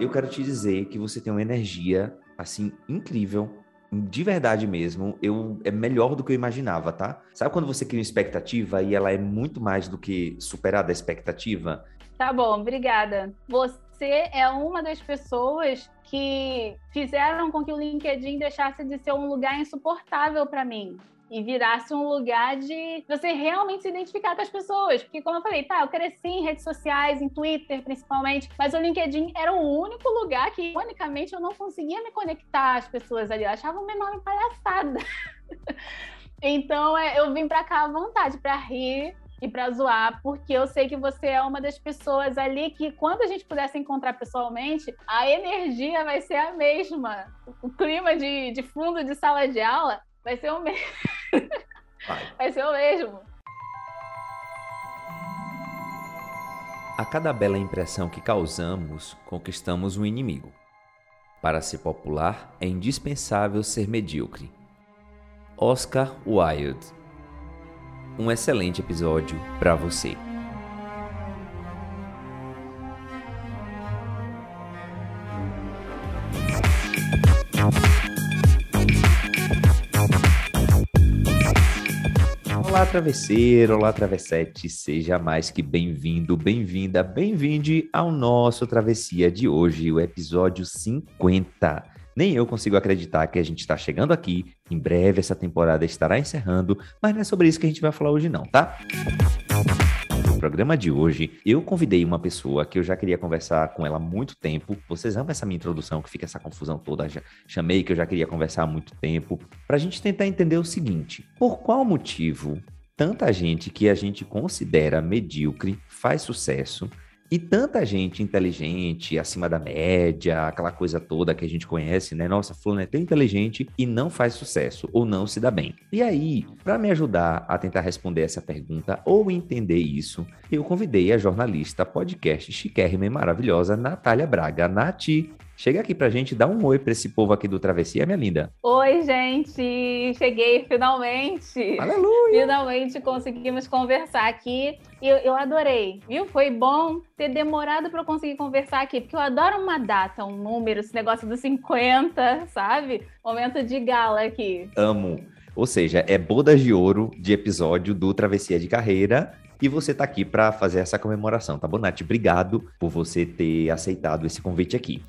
eu quero te dizer que você tem uma energia, assim, incrível. De verdade mesmo, eu é melhor do que eu imaginava, tá? Sabe quando você cria uma expectativa e ela é muito mais do que superada a expectativa? Tá bom, obrigada. Você é uma das pessoas que fizeram com que o LinkedIn deixasse de ser um lugar insuportável para mim e virasse um lugar de você realmente se identificar com as pessoas. Porque, como eu falei, tá, eu cresci em redes sociais, em Twitter principalmente, mas o LinkedIn era o único lugar que, ironicamente, eu não conseguia me conectar às pessoas ali. Eu achava uma enorme palhaçada. então, é, eu vim para cá à vontade, para rir e para zoar, porque eu sei que você é uma das pessoas ali que, quando a gente puder se encontrar pessoalmente, a energia vai ser a mesma. O clima de, de fundo de sala de aula vai ser o mesmo. Vai. vai ser o mesmo. A cada bela impressão que causamos, conquistamos um inimigo. Para ser popular, é indispensável ser medíocre. Oscar Wilde. Um excelente episódio para você. Travesseiro, olá, travessete, seja mais que bem-vindo, bem-vinda, bem-vinde ao nosso Travessia de hoje, o episódio 50. Nem eu consigo acreditar que a gente está chegando aqui, em breve essa temporada estará encerrando, mas não é sobre isso que a gente vai falar hoje não, tá? No programa de hoje, eu convidei uma pessoa que eu já queria conversar com ela há muito tempo. Vocês amam essa minha introdução, que fica essa confusão toda. Já chamei que eu já queria conversar há muito tempo. Para a gente tentar entender o seguinte: por qual motivo tanta gente que a gente considera medíocre faz sucesso e tanta gente inteligente, acima da média, aquela coisa toda que a gente conhece, né? Nossa, fulano é tão inteligente e não faz sucesso ou não se dá bem. E aí, para me ajudar a tentar responder essa pergunta ou entender isso, eu convidei a jornalista podcast chiquérrima e maravilhosa Natália Braga. Nati, Chega aqui pra gente, dá um oi pra esse povo aqui do Travessia, minha linda. Oi, gente! Cheguei finalmente! Aleluia! Finalmente conseguimos conversar aqui. Eu, eu adorei, viu? Foi bom ter demorado para eu conseguir conversar aqui, porque eu adoro uma data, um número, esse negócio dos 50, sabe? Momento de gala aqui. Amo. Ou seja, é bodas de ouro de episódio do Travessia de Carreira e você está aqui para fazer essa comemoração, tá bom, Nath? Obrigado por você ter aceitado esse convite aqui.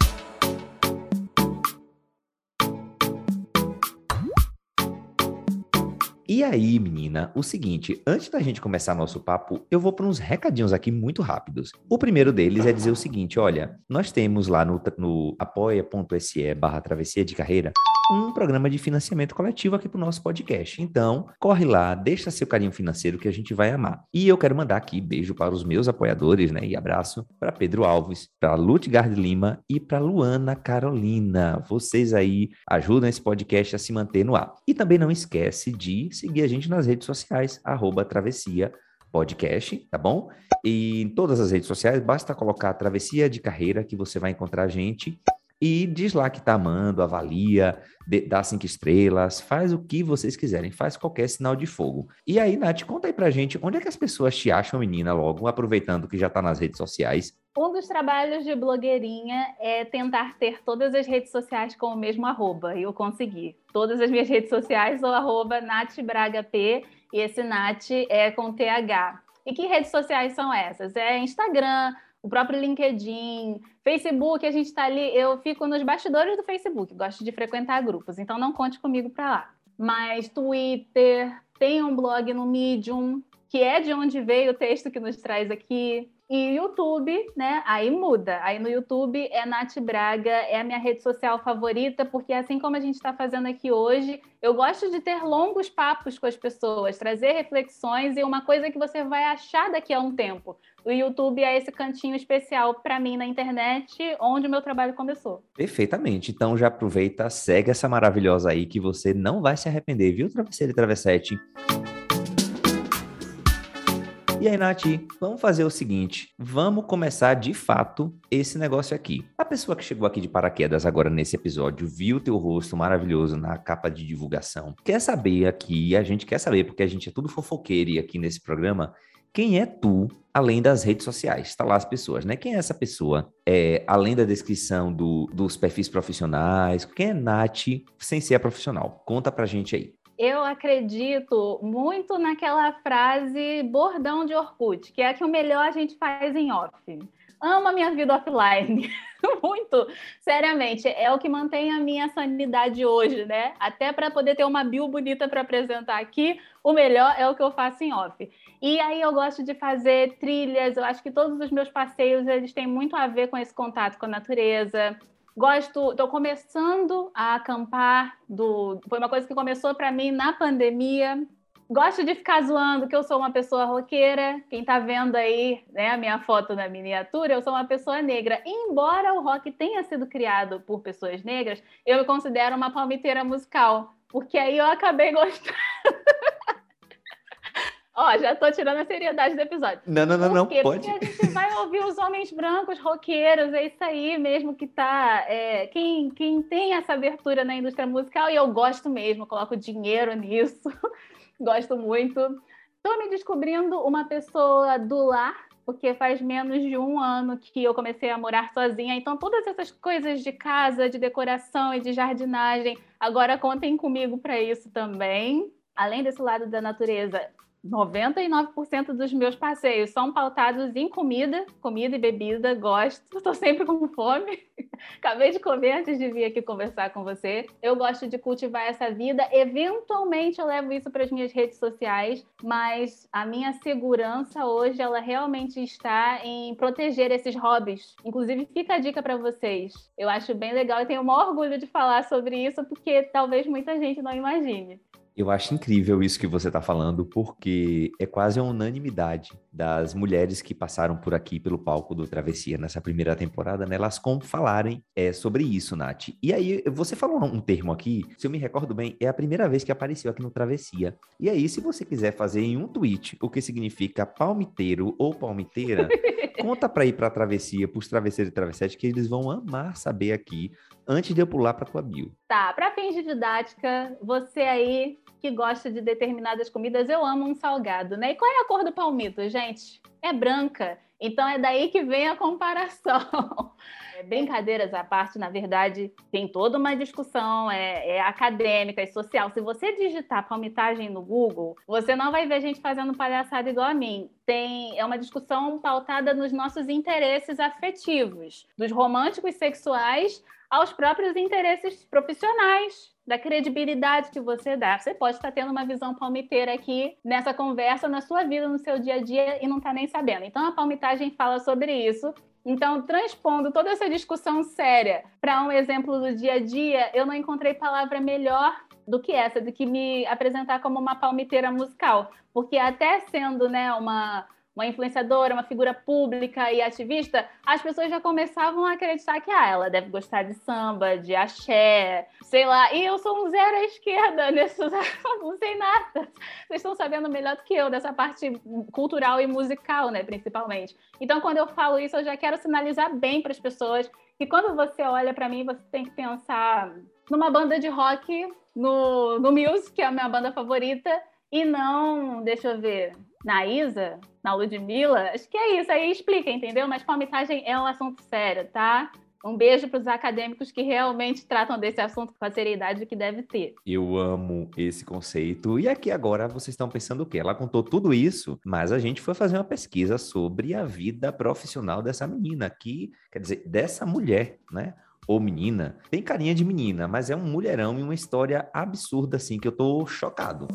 E aí, menina, o seguinte, antes da gente começar nosso papo, eu vou para uns recadinhos aqui muito rápidos. O primeiro deles é dizer o seguinte, olha, nós temos lá no, no apoia.se barra travessia de carreira um programa de financiamento coletivo aqui para o nosso podcast. Então, corre lá, deixa seu carinho financeiro que a gente vai amar. E eu quero mandar aqui beijo para os meus apoiadores, né? E abraço para Pedro Alves, para Lutgard Lima e para Luana Carolina. Vocês aí ajudam esse podcast a se manter no ar. E também não esquece de seguir a gente nas redes sociais, arroba travessia podcast, tá bom? E em todas as redes sociais, basta colocar Travessia de Carreira que você vai encontrar a gente e diz lá que tá amando, avalia, de, dá cinco estrelas, faz o que vocês quiserem, faz qualquer sinal de fogo. E aí, Nath, conta aí pra gente, onde é que as pessoas te acham, menina, logo, aproveitando que já tá nas redes sociais? Um dos trabalhos de blogueirinha é tentar ter todas as redes sociais com o mesmo arroba, e eu consegui. Todas as minhas redes sociais são arroba NathBragaP, e esse Nath é com TH. E que redes sociais são essas? É Instagram, o próprio LinkedIn, Facebook, a gente está ali. Eu fico nos bastidores do Facebook, gosto de frequentar grupos, então não conte comigo para lá. Mas Twitter, tem um blog no Medium, que é de onde veio o texto que nos traz aqui. E YouTube, né? Aí muda. Aí no YouTube é Nath Braga, é a minha rede social favorita, porque assim como a gente está fazendo aqui hoje, eu gosto de ter longos papos com as pessoas, trazer reflexões e uma coisa que você vai achar daqui a um tempo. O YouTube é esse cantinho especial para mim na internet, onde o meu trabalho começou. Perfeitamente. Então já aproveita, segue essa maravilhosa aí que você não vai se arrepender, viu, Travesseiro e Travessete? E aí, Nath, vamos fazer o seguinte: vamos começar de fato esse negócio aqui. A pessoa que chegou aqui de paraquedas agora nesse episódio viu teu rosto maravilhoso na capa de divulgação. Quer saber aqui, a gente quer saber, porque a gente é tudo fofoqueiro e aqui nesse programa quem é tu além das redes sociais? Está lá as pessoas, né? Quem é essa pessoa? É, além da descrição do, dos perfis profissionais, quem é Nath sem ser profissional? Conta pra gente aí. Eu acredito muito naquela frase bordão de Orkut, que é que o melhor a gente faz em off. Amo a minha vida offline. muito, seriamente, é o que mantém a minha sanidade hoje, né? Até para poder ter uma bio bonita para apresentar aqui, o melhor é o que eu faço em off. E aí eu gosto de fazer trilhas, eu acho que todos os meus passeios eles têm muito a ver com esse contato com a natureza. Gosto, estou começando a acampar do, foi uma coisa que começou para mim na pandemia. Gosto de ficar zoando que eu sou uma pessoa roqueira. Quem está vendo aí, né, a minha foto na miniatura, eu sou uma pessoa negra. Embora o rock tenha sido criado por pessoas negras, eu me considero uma palmiteira musical, porque aí eu acabei gostando. Ó, já tô tirando a seriedade do episódio. Não, não, não, não, Por quê? pode. Porque a gente vai ouvir os homens brancos, roqueiros, é isso aí mesmo que tá. É, quem, quem tem essa abertura na indústria musical, e eu gosto mesmo, coloco dinheiro nisso. Gosto muito. Estou me descobrindo uma pessoa do lar, porque faz menos de um ano que eu comecei a morar sozinha. Então, todas essas coisas de casa, de decoração e de jardinagem, agora contem comigo para isso também. Além desse lado da natureza, 99% dos meus passeios são pautados em comida, comida e bebida, gosto, estou sempre com fome. Acabei de comer antes de vir aqui conversar com você. Eu gosto de cultivar essa vida, eventualmente eu levo isso para as minhas redes sociais, mas a minha segurança hoje ela realmente está em proteger esses hobbies. Inclusive, fica a dica para vocês. Eu acho bem legal e tenho o maior orgulho de falar sobre isso porque talvez muita gente não imagine. Eu acho incrível isso que você está falando, porque é quase uma unanimidade das mulheres que passaram por aqui pelo palco do Travessia nessa primeira temporada, né? Elas como falarem é, sobre isso, Nath. E aí, você falou um termo aqui, se eu me recordo bem, é a primeira vez que apareceu aqui no Travessia. E aí, se você quiser fazer em um tweet o que significa palmiteiro ou palmiteira, conta para ir para a Travessia, para os travesseiros e travessete, que eles vão amar saber aqui, antes de eu pular para tua bio. Tá, para fins de didática, você aí que gosta de determinadas comidas, eu amo um salgado, né? E qual é a cor do palmito, gente? É branca. Então é daí que vem a comparação. É, brincadeiras à parte, na verdade, tem toda uma discussão é, é, acadêmica e social. Se você digitar palmitagem no Google, você não vai ver gente fazendo palhaçada igual a mim. Tem, é uma discussão pautada nos nossos interesses afetivos, dos românticos sexuais aos próprios interesses profissionais, da credibilidade que você dá. Você pode estar tendo uma visão palmiteira aqui nessa conversa, na sua vida, no seu dia a dia e não está nem sabendo. Então, a palmitagem fala sobre isso. Então, transpondo toda essa discussão séria para um exemplo do dia a dia, eu não encontrei palavra melhor do que essa, do que me apresentar como uma palmiteira musical. Porque até sendo né, uma uma influenciadora, uma figura pública e ativista, as pessoas já começavam a acreditar que ah, ela deve gostar de samba, de axé, sei lá. E eu sou um zero à esquerda nesses, não sei nada. Vocês estão sabendo melhor do que eu dessa parte cultural e musical, né, principalmente. Então, quando eu falo isso, eu já quero sinalizar bem para as pessoas que quando você olha para mim, você tem que pensar numa banda de rock, no, no Muse, que é a minha banda favorita, e não, deixa eu ver, na Isa, na Ludmilla, acho que é isso, aí explica, entendeu? Mas palmitagem é um assunto sério, tá? Um beijo para os acadêmicos que realmente tratam desse assunto com a seriedade que deve ter. Eu amo esse conceito. E aqui agora vocês estão pensando o quê? Ela contou tudo isso, mas a gente foi fazer uma pesquisa sobre a vida profissional dessa menina aqui, quer dizer, dessa mulher, né? Ou menina. Tem carinha de menina, mas é um mulherão e uma história absurda assim que eu tô chocado.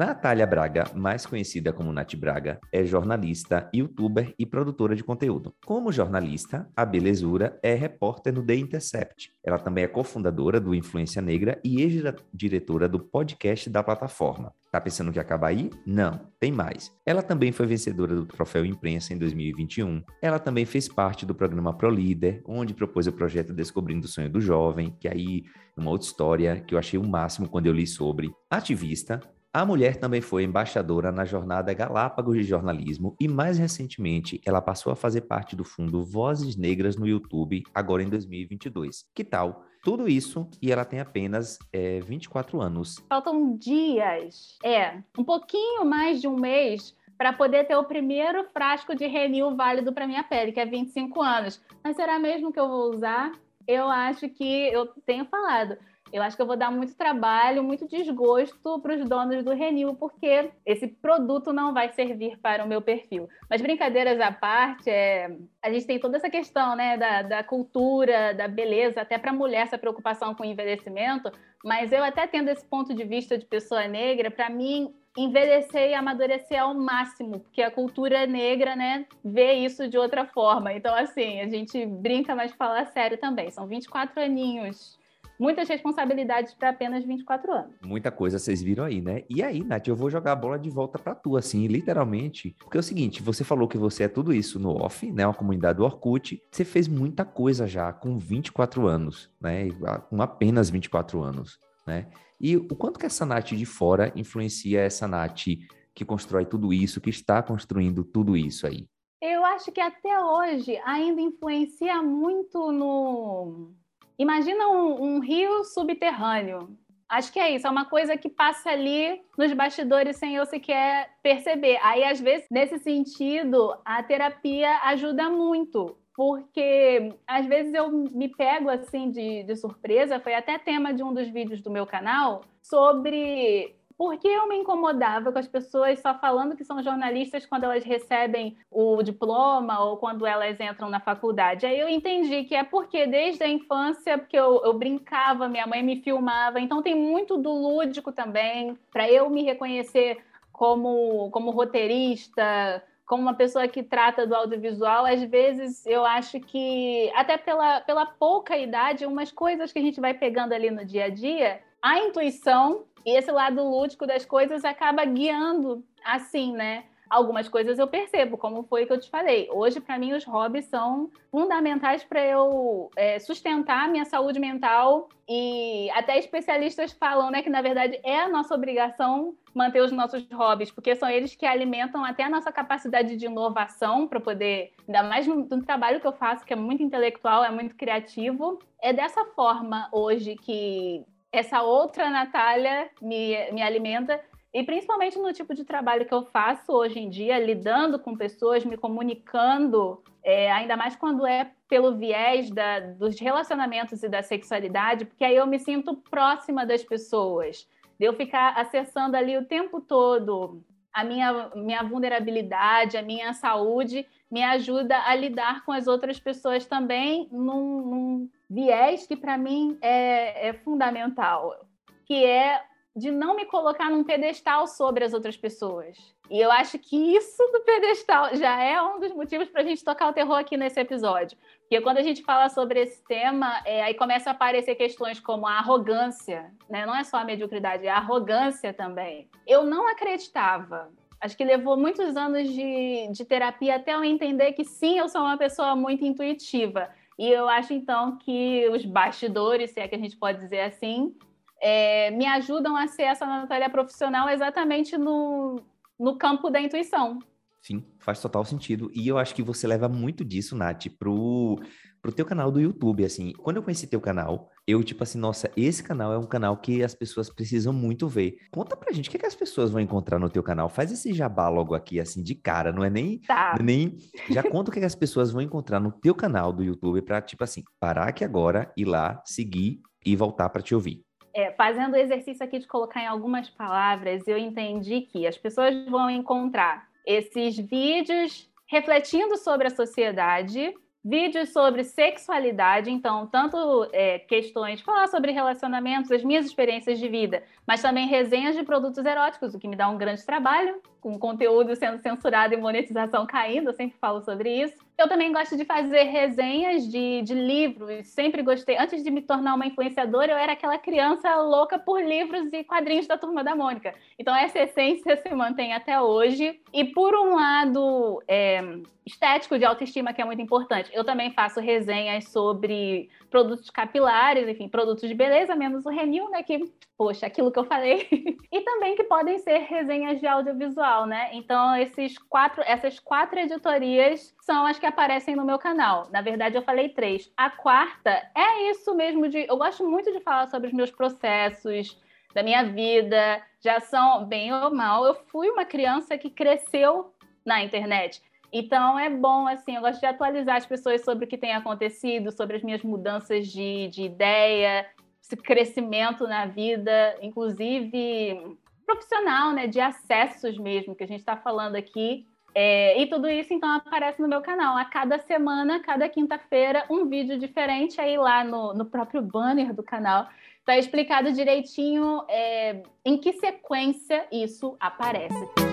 Natália Braga, mais conhecida como Nath Braga, é jornalista, youtuber e produtora de conteúdo. Como jornalista, a Belezura é repórter no The Intercept. Ela também é cofundadora do Influência Negra e ex-diretora do podcast da plataforma. Tá pensando que acaba aí? Não, tem mais. Ela também foi vencedora do Troféu Imprensa em 2021. Ela também fez parte do programa Pro Líder, onde propôs o projeto Descobrindo o Sonho do Jovem, que aí é uma outra história que eu achei o máximo quando eu li sobre. Ativista, A mulher também foi embaixadora na jornada Galápagos de Jornalismo e, mais recentemente, ela passou a fazer parte do fundo Vozes Negras no YouTube, agora em 2022. Que tal? Tudo isso e ela tem apenas é, 24 anos. Faltam dias, é, um pouquinho mais de um mês para poder ter o primeiro frasco de Renew válido para minha pele, que é 25 anos. Mas será mesmo que eu vou usar? Eu acho que eu tenho falado eu acho que eu vou dar muito trabalho, muito desgosto para os donos do Renew, porque esse produto não vai servir para o meu perfil. Mas brincadeiras à parte, é... a gente tem toda essa questão né, da, da cultura, da beleza, até para a mulher essa preocupação com o envelhecimento, mas eu até tendo esse ponto de vista de pessoa negra, para mim envelhecer e amadurecer ao máximo, porque a cultura negra, né, vê isso de outra forma. Então, assim, a gente brinca, mas fala sério também. São 24 aninhos muitas responsabilidades para apenas 24 anos. Muita coisa vocês viram aí, né? E aí, Nath, eu vou jogar a bola de volta para tu, assim, literalmente. Porque é o seguinte, você falou que você é tudo isso no off, né? Uma comunidade do Orkut. Você fez muita coisa já com 24 anos, né? Com apenas 24 anos, né? E o quanto que essa Nath de fora influencia essa Nath que constrói tudo isso, que está construindo tudo isso aí? Eu acho que até hoje ainda influencia muito no, Imagina um, um rio subterrâneo. Acho que é isso, é uma coisa que passa ali nos bastidores sem eu sequer perceber. Aí, às vezes, nesse sentido, a terapia ajuda muito, porque às vezes eu me pego assim de, de surpresa. Foi até tema de um dos vídeos do meu canal sobre porque eu me incomodava com as pessoas só falando que são jornalistas quando elas recebem o diploma ou quando elas entram na faculdade. Aí eu entendi que é porque desde a infância, porque eu, eu brincava, minha mãe me filmava, então tem muito do lúdico também, para eu me reconhecer como, como roteirista, como uma pessoa que trata do audiovisual, às vezes eu acho que, até pela, pela pouca idade, umas coisas que a gente vai pegando ali no dia a dia, a intuição e esse lado lúdico das coisas acaba guiando assim, né? Algumas coisas eu percebo, como foi que eu te falei. Hoje, para mim, os hobbies são fundamentais para eu é, sustentar a minha saúde mental. E até especialistas falam né, que, na verdade, é a nossa obrigação manter os nossos hobbies, porque são eles que alimentam até a nossa capacidade de inovação para poder, ainda mais no, no, trabalho que eu faço, que é muito intelectual, é muito criativo. É dessa forma hoje que essa outra Natália me, me alimenta, e principalmente no tipo de trabalho que eu faço hoje em dia, lidando com pessoas, me comunicando, é, ainda mais quando é pelo viés da, dos relacionamentos e da sexualidade, porque aí eu me sinto próxima das pessoas, de eu ficar acessando ali o tempo todo a minha, minha vulnerabilidade, a minha saúde, me ajuda a lidar com as outras pessoas também num, num viés que para mim é, é fundamental, que é de não me colocar num pedestal sobre as outras pessoas. E eu acho que isso do pedestal já é um dos motivos para a gente tocar o terror aqui nesse episódio. Porque quando a gente fala sobre esse tema, é, aí começa a aparecer questões como a arrogância, né? não é só a mediocridade, é a arrogância também. Eu não acreditava. Acho que levou muitos anos de, de terapia até eu entender que sim, eu sou uma pessoa muito intuitiva. E eu acho, então, que os bastidores, se é que a gente pode dizer assim, é, me ajudam a ser essa Natália profissional exatamente no, no campo da intuição. Sim, faz total sentido. E eu acho que você leva muito disso, Nath, pro, pro teu canal do YouTube, assim. Quando eu conheci teu canal, eu, tipo assim, nossa, esse canal é um canal que as pessoas precisam muito ver. Conta pra gente o que, é que as pessoas vão encontrar no teu canal. Faz esse jabá logo aqui, assim, de cara. Não é nem... Tá. É nem já conta o que, é que as pessoas vão encontrar no teu canal do YouTube pra, tipo assim, parar aqui agora, ir lá, seguir e voltar para te ouvir. É, fazendo o exercício aqui de colocar em algumas palavras, eu entendi que as pessoas vão encontrar esses vídeos refletindo sobre a sociedade, vídeos sobre sexualidade, então, tanto é, questões, falar sobre relacionamentos, as minhas experiências de vida, mas também resenhas de produtos eróticos, o que me dá um grande trabalho, com conteúdo sendo censurado e monetização caindo, eu sempre falo sobre isso. Eu também gosto de fazer resenhas de, de livros, sempre gostei. Antes de me tornar uma influenciadora, eu era aquela criança louca por livros e quadrinhos da Turma da Mônica. Então, essa essência se mantém até hoje. E, por um lado é, estético, de autoestima, que é muito importante, eu também faço resenhas sobre produtos capilares, enfim, produtos de beleza, menos o Renil, né? Que, poxa, aquilo que eu falei. e também que podem ser resenhas de audiovisual, né? Então, esses quatro, essas quatro editorias são as que aparecem no meu canal. Na verdade, eu falei três. A quarta é isso mesmo de. Eu gosto muito de falar sobre os meus processos, da minha vida. Já são, bem ou mal, eu fui uma criança que cresceu na internet. Então é bom, assim, eu gosto de atualizar as pessoas sobre o que tem acontecido, sobre as minhas mudanças de, de ideia, esse crescimento na vida, inclusive profissional, né, de acessos mesmo, que a gente está falando aqui. É, e tudo isso, então, aparece no meu canal. A cada semana, cada quinta-feira, um vídeo diferente. Aí lá no, no próprio banner do canal está explicado direitinho é, em que sequência isso aparece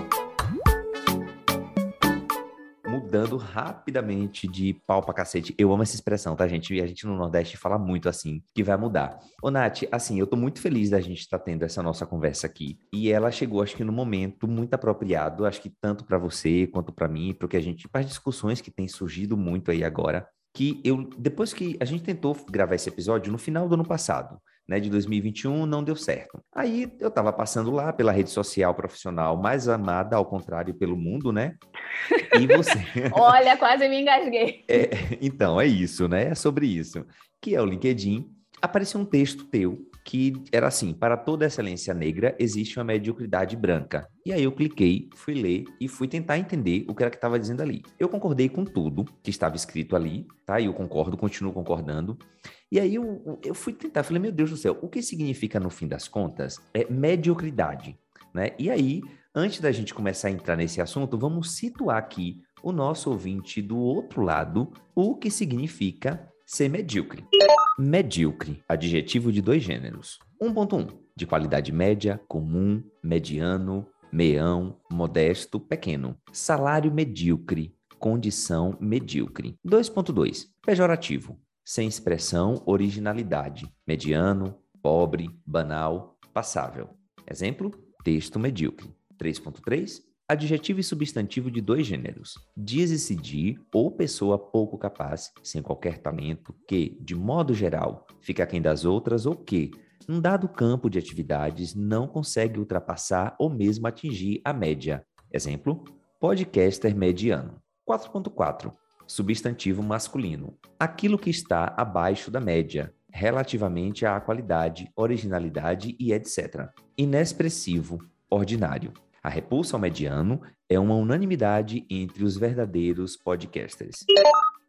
mudando rapidamente de pau pra cacete. Eu amo essa expressão, tá, gente? E a gente no Nordeste fala muito assim, que vai mudar. Ô, Nath, assim, eu tô muito feliz da gente estar tá tendo essa nossa conversa aqui. E ela chegou, acho que no momento muito apropriado, acho que tanto para você quanto para mim, porque a gente, para as discussões que têm surgido muito aí agora, que eu, depois que a gente tentou gravar esse episódio no final do ano passado, né, de 2021, não deu certo. Aí eu estava passando lá pela rede social profissional mais amada, ao contrário, pelo mundo, né? E você. Olha, quase me engasguei. É, então, é isso, né? É sobre isso. Que é o LinkedIn. Apareceu um texto teu que era assim: para toda excelência negra existe uma mediocridade branca. E aí eu cliquei, fui ler e fui tentar entender o que era que estava dizendo ali. Eu concordei com tudo que estava escrito ali, tá? E eu concordo, continuo concordando. E aí eu, eu fui tentar, falei, meu Deus do céu, o que significa no fim das contas é mediocridade, né? E aí, antes da gente começar a entrar nesse assunto, vamos situar aqui o nosso ouvinte do outro lado, o que significa ser medíocre. Medíocre, adjetivo de dois gêneros. 1.1, de qualidade média, comum, mediano, meião, modesto, pequeno. Salário medíocre, condição medíocre. 2.2, pejorativo, sem expressão, originalidade, mediano, pobre, banal, passável. Exemplo: texto medíocre. 3.3 Adjetivo e substantivo de dois gêneros. Diz-se de ou pessoa pouco capaz, sem qualquer talento, que, de modo geral, fica aquém das outras ou que, num dado campo de atividades, não consegue ultrapassar ou mesmo atingir a média. Exemplo: podcaster mediano. 4.4 substantivo masculino, aquilo que está abaixo da média, relativamente à qualidade, originalidade e etc. Inexpressivo, ordinário. A repulsa ao mediano é uma unanimidade entre os verdadeiros podcasters.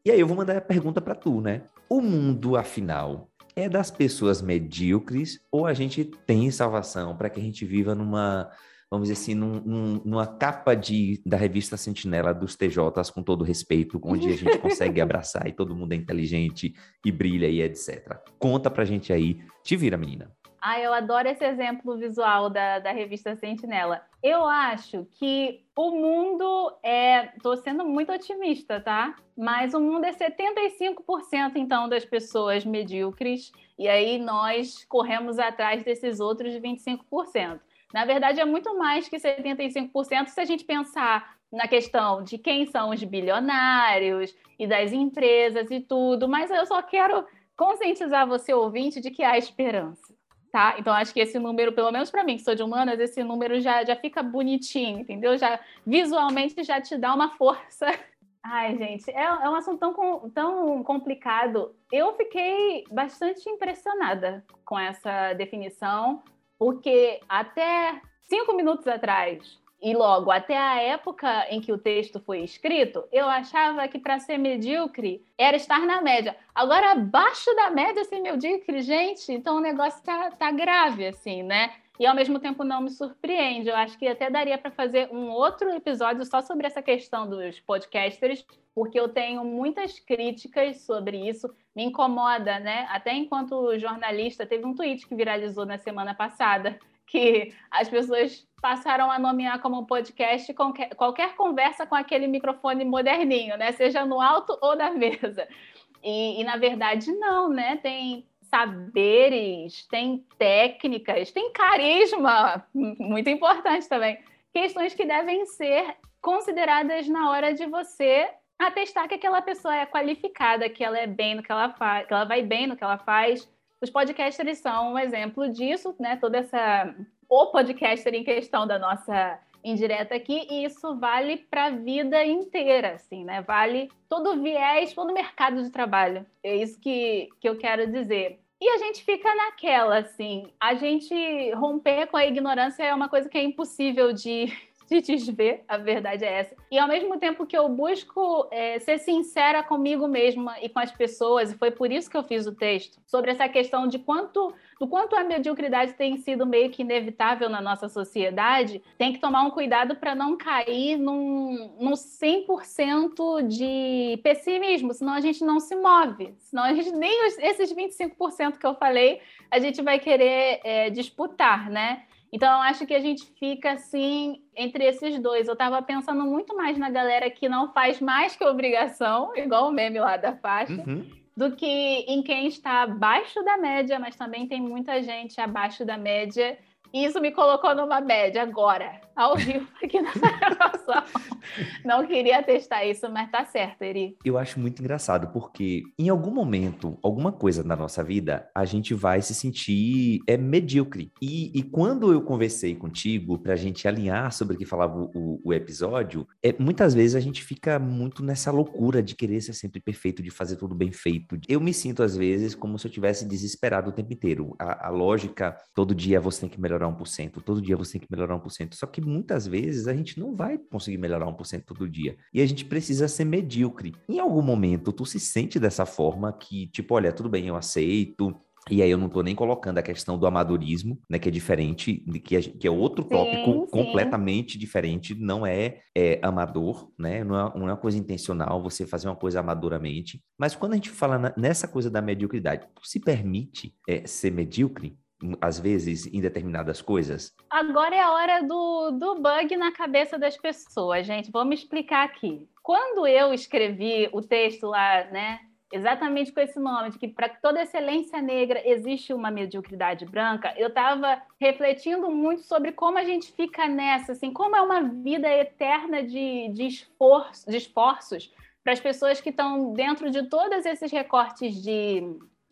E aí eu vou mandar a pergunta para tu, né? O mundo, afinal, é das pessoas medíocres ou a gente tem salvação para que a gente viva numa vamos dizer assim, num, num, numa capa de, da revista Sentinela dos TJs, com todo respeito, onde a gente consegue abraçar e todo mundo é inteligente e brilha e etc. Conta pra gente aí. Te vira, menina. Ah, eu adoro esse exemplo visual da, da revista Sentinela. Eu acho que o mundo é. Estou sendo muito otimista, tá? Mas o mundo é 75% então das pessoas medíocres, e aí nós corremos atrás desses outros 25%. Na verdade, é muito mais que 75% se a gente pensar na questão de quem são os bilionários e das empresas e tudo, mas eu só quero conscientizar você, ouvinte, de que há esperança. Tá? Então, acho que esse número, pelo menos para mim, que sou de humanas, esse número já, já fica bonitinho, entendeu? Já visualmente já te dá uma força. Ai, gente, é, é um assunto tão, tão complicado. Eu fiquei bastante impressionada com essa definição, porque até cinco minutos atrás, e logo até a época em que o texto foi escrito, eu achava que para ser medíocre era estar na média. Agora, abaixo da média ser medíocre, gente, então o negócio tá, tá grave, assim, né? E ao mesmo tempo não me surpreende. Eu acho que até daria para fazer um outro episódio só sobre essa questão dos podcasters, porque eu tenho muitas críticas sobre isso. Me incomoda, né? Até enquanto jornalista, teve um tweet que viralizou na semana passada que as pessoas passaram a nomear como podcast qualquer, conversa com aquele microfone moderninho, né? Seja no alto ou na mesa. E, e, na verdade, não, né? Tem saberes, tem técnicas, tem carisma, muito importante também. Questões que devem ser consideradas na hora de você atestar que aquela pessoa é qualificada, que ela é bem no que ela faz, que ela vai bem no que ela faz. Os podcasters são um exemplo disso, né? Toda essa o podcaster em questão da nossa indireta aqui, e isso vale para a vida inteira, assim, né? Vale todo viés, todo mercado de trabalho. É isso que, que eu quero dizer. E a gente fica naquela, assim, a gente romper com a ignorância é uma coisa que é impossível de, de desver, a verdade é essa. E ao mesmo tempo que eu busco é, ser sincera comigo mesma e com as pessoas, e foi por isso que eu fiz o texto, sobre essa questão de quanto, do quanto a mediocridade tem sido meio que inevitável na nossa sociedade, tem que tomar um cuidado para não cair num, num 100% de pessimismo, senão a gente não se move, senão a gente nem esses 25% que eu falei, a gente vai querer é, disputar, né? Então, eu acho que a gente fica assim entre esses dois. Eu estava pensando muito mais na galera que não faz mais que obrigação, igual o meme lá da faixa, uhum. do que em quem está abaixo da média, mas também tem muita gente abaixo da média isso me colocou numa média agora, ao vivo aqui na gravação. Não queria testar isso, mas tá certo, Eri. Eu acho muito engraçado, porque em algum momento, alguma coisa na nossa vida, a gente vai se sentir é, medíocre. E, e quando eu conversei contigo para a gente alinhar sobre o que falava o, o, episódio, é, muitas vezes a gente fica muito nessa loucura de querer ser sempre perfeito, de fazer tudo bem feito. Eu me sinto, às vezes, como se eu tivesse desesperado o tempo inteiro. A, a lógica, todo dia você tem que melhorar melhorar 1%, todo dia você tem que melhorar 1%. Só que muitas vezes a gente não vai conseguir melhorar 1% todo dia. E a gente precisa ser medíocre. Em algum momento, tu se sente dessa forma que, tipo, olha, tudo bem, eu aceito, e aí eu não estou nem colocando a questão do amadorismo, né, que é diferente, que é, que é outro sim, tópico sim. completamente diferente, não é, é amador, né, não é, não é, uma coisa intencional você fazer uma coisa amadoramente, mas quando a gente fala na, nessa coisa da mediocridade, tu se permite é, ser medíocre? Às vezes, em determinadas coisas? Agora é a hora do, do bug na cabeça das pessoas, gente. Vamos explicar aqui. Quando eu escrevi o texto lá, né, exatamente com esse nome, de que para toda excelência negra existe uma mediocridade branca, eu estava refletindo muito sobre como a gente fica nessa, assim, como é uma vida eterna de, de, esforço, de esforços para as pessoas que estão dentro de todos esses recortes de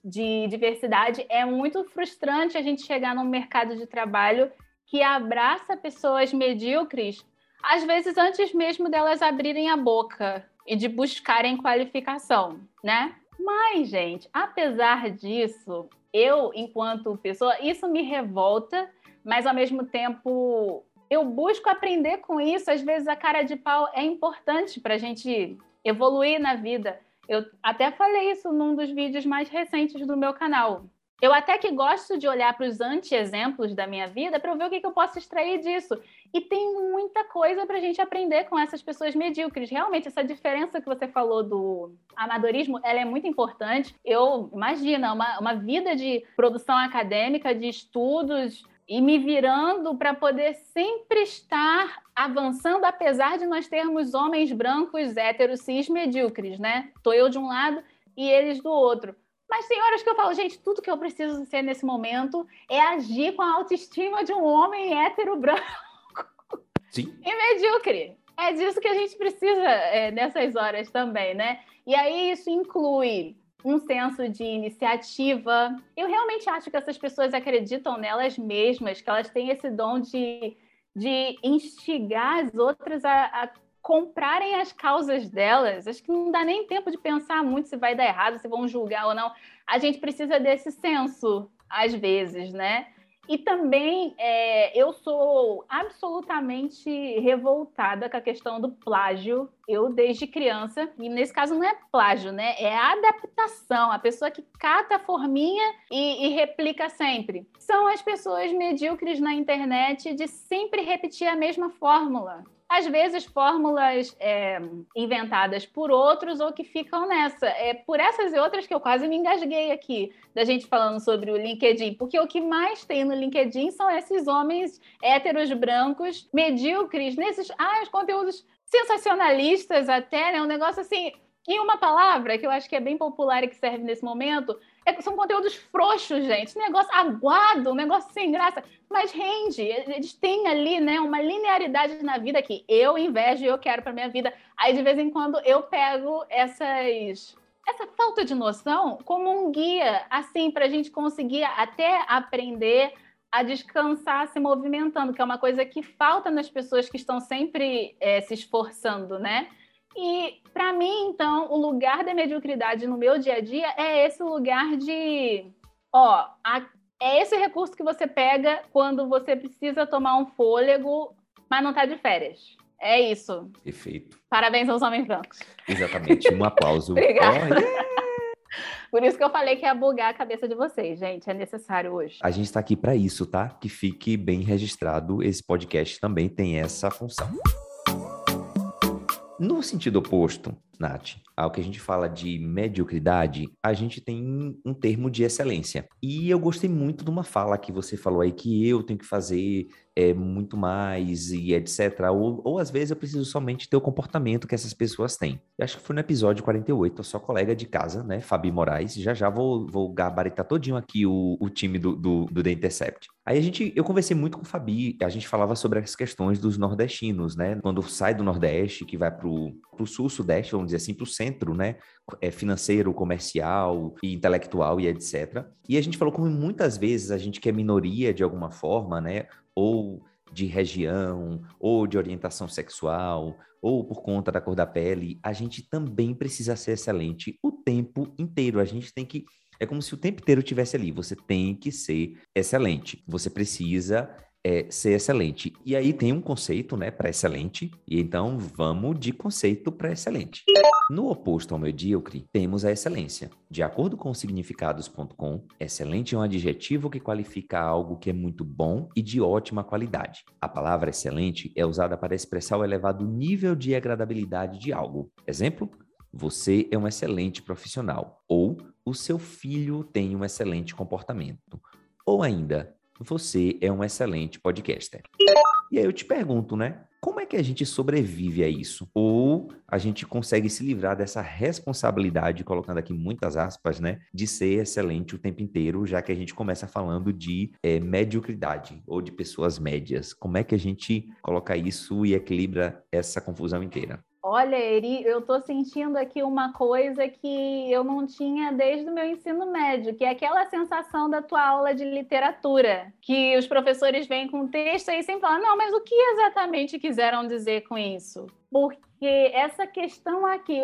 de diversidade, é muito frustrante a gente chegar num mercado de trabalho que abraça pessoas medíocres, às vezes antes mesmo delas abrirem a boca e de buscarem qualificação, né? Mas, gente, apesar disso, eu, enquanto pessoa, isso me revolta, mas ao mesmo tempo eu busco aprender com isso. Às vezes a cara de pau é importante para a gente evoluir na vida. Eu até falei isso num dos vídeos mais recentes do meu canal. Eu até que gosto de olhar para os anti-exemplos da minha vida para ver o que, que, eu posso extrair disso. E tem muita coisa para a gente aprender com essas pessoas medíocres. Realmente, essa diferença que você falou do amadorismo, ela é muito importante. Eu, imagina, uma, uma vida de produção acadêmica, de estudos, e me virando para poder sempre estar avançando, apesar de nós termos homens brancos, héteros, cis, medíocres, né? Tô eu de um lado e eles do outro. Mas tem horas que eu falo, gente, tudo que eu preciso ser nesse momento é agir com a autoestima de um homem hétero branco Sim. e medíocre. É disso que a gente precisa é, nessas horas também, né? E aí isso inclui um senso de iniciativa. Eu realmente acho que essas pessoas acreditam nelas mesmas, que elas têm esse dom de, de instigar as outras a, a comprarem as causas delas. Acho que não dá nem tempo de pensar muito se vai dar errado, se vão julgar ou não. A gente precisa desse senso, às vezes, né? E também é, eu sou absolutamente revoltada com a questão do plágio. Eu, desde criança, e nesse caso não é plágio, né? É adaptação. A pessoa que cata a forminha e, e replica sempre. São as pessoas medíocres na internet de sempre repetir a mesma fórmula. Às vezes fórmulas é, inventadas por outros ou que ficam nessa. É por essas e outras que eu quase me engasguei aqui, da gente falando sobre o LinkedIn, porque o que mais tem no LinkedIn são esses homens héteros brancos, medíocres, nesses ah, os conteúdos sensacionalistas até, né? Um negócio assim. E uma palavra que eu acho que é bem popular e que serve nesse momento é, são conteúdos frouxos, gente. Negócio aguado, um negócio sem graça, mas rende. Eles têm ali, né, uma linearidade na vida que eu invejo e eu quero para minha vida. Aí de vez em quando eu pego essas essa falta de noção como um guia, assim, para a gente conseguir até aprender a descansar se movimentando, que é uma coisa que falta nas pessoas que estão sempre é, se esforçando, né? E para mim, então, o lugar da mediocridade no meu dia a dia é esse lugar de, ó, a, é esse recurso que você pega quando você precisa tomar um fôlego, mas não está de férias. É isso. Perfeito. Parabéns aos homens brancos. Exatamente. Um aplauso. Obrigada. Por isso que eu falei que ia bugar a cabeça de vocês, gente. É necessário hoje. A gente está aqui para isso, tá? Que fique bem registrado. Esse podcast também tem essa função. No sentido oposto, Nath, ao que a gente fala de mediocridade, a gente tem um termo de excelência. E eu gostei muito de uma fala que você falou aí que eu tenho que fazer é, muito mais e etc. Ou, ou às vezes eu preciso somente ter o comportamento que essas pessoas têm. Eu acho que foi no episódio 48, a sua colega de casa, né, Fabi Moraes. Já já vou, vou gabaritar todinho aqui o, o time do, do, do The Intercept. Aí a gente, eu conversei muito com o Fabi, a gente falava sobre as questões dos nordestinos, né? Quando sai do Nordeste, que vai pro, pro sul, sudeste, vamos dizer assim, pro centro, né? É financeiro, comercial e intelectual e etc. E a gente falou como muitas vezes a gente que é minoria de alguma forma, né? ou de região, ou de orientação sexual, ou por conta da cor da pele, a gente também precisa ser excelente o tempo inteiro. A gente tem que. É como se o tempo inteiro estivesse ali. Você tem que ser excelente. Você precisa é ser excelente. E aí tem um conceito, né, para excelente, e então vamos de conceito para excelente. No oposto ao medíocre, temos a excelência. De acordo com significados.com, excelente é um adjetivo que qualifica algo que é muito bom e de ótima qualidade. A palavra excelente é usada para expressar o elevado nível de agradabilidade de algo. Exemplo: você é um excelente profissional, ou o seu filho tem um excelente comportamento. Ou ainda, você é um excelente podcaster. E aí eu te pergunto, né? Como é que a gente sobrevive a isso? Ou a gente consegue se livrar dessa responsabilidade, colocando aqui muitas aspas, né? De ser excelente o tempo inteiro, já que a gente começa falando de é, mediocridade ou de pessoas médias. Como é que a gente coloca isso e equilibra essa confusão inteira? Olha, Eri, eu estou sentindo aqui uma coisa que eu não tinha desde o meu ensino médio, que é aquela sensação da tua aula de literatura, que os professores vêm com texto e sempre falam, não, mas o que exatamente quiseram dizer com isso? Porque essa questão aqui,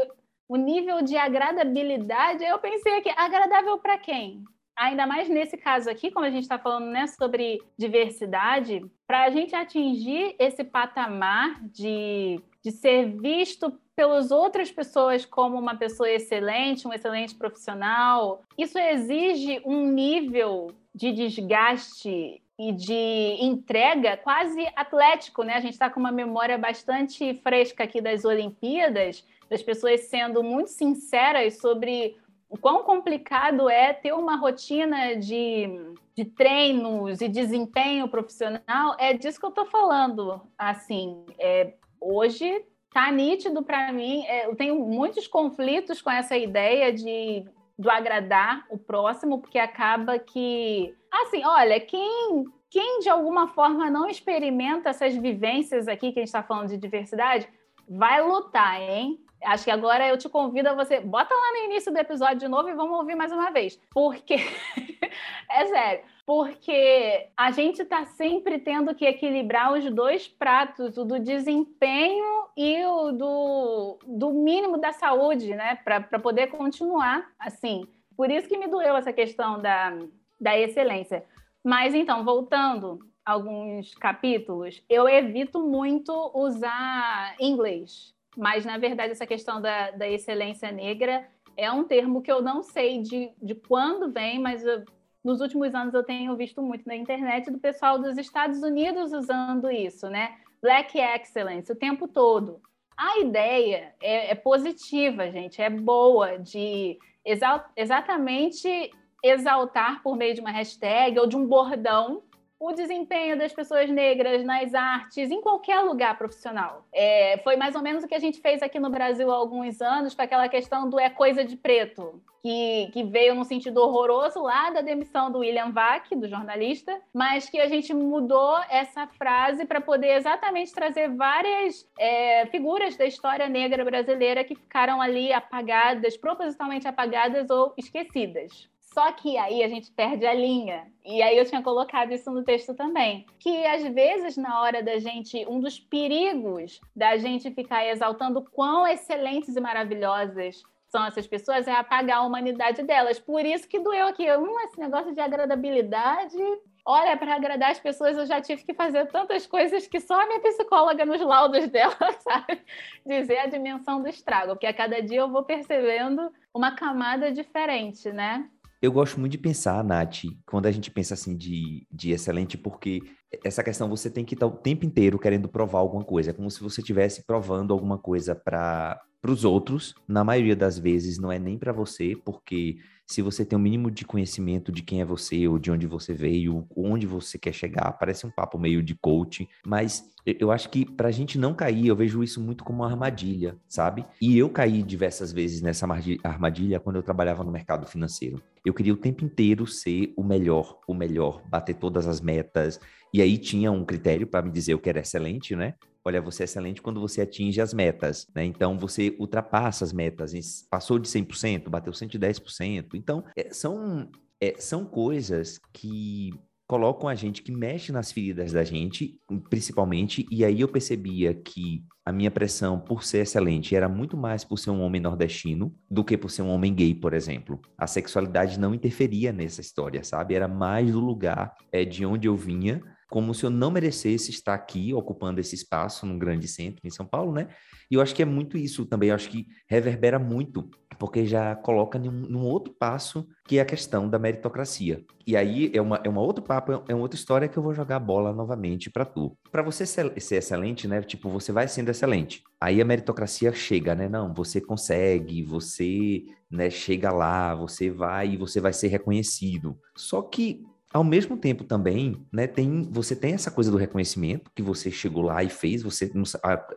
o nível de agradabilidade, eu pensei aqui, agradável para quem? Ainda mais nesse caso aqui, como a gente está falando né, sobre diversidade, para a gente atingir esse patamar de de ser visto pelas outras pessoas como uma pessoa excelente, um excelente profissional. Isso exige um nível de desgaste e de entrega quase atlético, né? A gente está com uma memória bastante fresca aqui das Olimpíadas, das pessoas sendo muito sinceras sobre o quão complicado é ter uma rotina de, de treinos e desempenho profissional. É disso que eu estou falando. Assim, é, hoje tá nítido para mim. É, eu tenho muitos conflitos com essa ideia de do agradar o próximo, porque acaba que, assim, olha, quem quem de alguma forma não experimenta essas vivências aqui que a gente está falando de diversidade, vai lutar, hein? Acho que agora eu te convido a você. Bota lá no início do episódio de novo e vamos ouvir mais uma vez. Porque. é sério. Porque a gente está sempre tendo que equilibrar os dois pratos, o do desempenho e o do, do mínimo da saúde, né? Para poder continuar assim. Por isso que me doeu essa questão da, da excelência. Mas então, voltando alguns capítulos, eu evito muito usar inglês mas, na verdade, essa questão da, da excelência negra é um termo que eu não sei de, de quando vem, mas eu, nos últimos anos eu tenho visto muito na internet do pessoal dos Estados Unidos usando isso, né? Black Excellence o tempo todo. A ideia é, é positiva, gente, é boa de exa exatamente exaltar por meio de uma hashtag ou de um bordão o desempenho das pessoas negras nas artes, em qualquer lugar profissional. É, foi mais ou menos o que a gente fez aqui no Brasil há alguns anos, com aquela questão do é coisa de preto, que, que veio num sentido horroroso lá da demissão do William Vac, do jornalista, mas que a gente mudou essa frase para poder exatamente trazer várias é, figuras da história negra brasileira que ficaram ali apagadas, propositalmente apagadas ou esquecidas. Só que aí a gente perde a linha. E aí eu tinha colocado isso no texto também. Que às vezes, na hora da gente, um dos perigos da gente ficar exaltando quão excelentes e maravilhosas são essas pessoas é apagar a humanidade delas. Por isso que doeu aqui. Hum, esse negócio de agradabilidade. Olha, para agradar as pessoas eu já tive que fazer tantas coisas que só a minha psicóloga nos laudos dela sabe dizer a dimensão do estrago, porque a cada dia eu vou percebendo uma camada diferente, né? Eu gosto muito de pensar, Nath, quando a gente pensa assim de, de excelente, porque essa questão você tem que estar o tempo inteiro querendo provar alguma coisa. É como se você estivesse provando alguma coisa para os outros. Na maioria das vezes não é nem para você, porque se você tem o um mínimo de conhecimento de quem é você, ou de onde você veio, onde você quer chegar, parece um papo meio de coaching, mas eu acho que para a gente não cair, eu vejo isso muito como uma armadilha, sabe? E eu caí diversas vezes nessa armadilha quando eu trabalhava no mercado financeiro. Eu queria o tempo inteiro ser o melhor, o melhor, bater todas as metas. E aí tinha um critério para me dizer o que era excelente, né? olha, você é excelente quando você atinge as metas, né? Então você ultrapassa as metas, passou de 100%, bateu 110%. Então, é, são, é, são coisas que colocam a gente, que mexe nas feridas da gente, principalmente, e aí eu percebia que a minha pressão por ser excelente era muito mais por ser um homem nordestino do que por ser um homem gay, por exemplo. A sexualidade não interferia nessa história, sabe? Era mais do lugar é, de onde eu vinha como se eu não merecesse estar aqui ocupando esse espaço num grande centro em São Paulo, né? E eu acho que é muito isso também, eu acho que reverbera muito, porque já coloca num, num outro passo que é a questão da meritocracia. E aí é uma, é uma outro papo, é uma outra história que eu vou jogar a bola novamente para tu. Para você ser, ser excelente, né? Tipo, você vai sendo excelente. Aí a meritocracia chega, né? Não, você consegue, você né, chega lá, você vai e você vai ser reconhecido. Só que ao mesmo tempo também, né, tem, você tem essa coisa do reconhecimento que você chegou lá e fez, você não,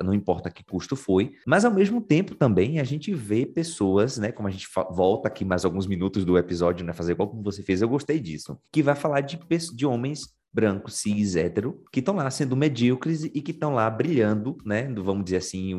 não importa que custo foi, mas ao mesmo tempo também a gente vê pessoas, né, como a gente volta aqui mais alguns minutos do episódio, né, fazer igual como você fez, eu gostei disso, que vai falar de, de homens branco, cis, hétero, que estão lá sendo medíocres e que estão lá brilhando, né? Vamos dizer assim,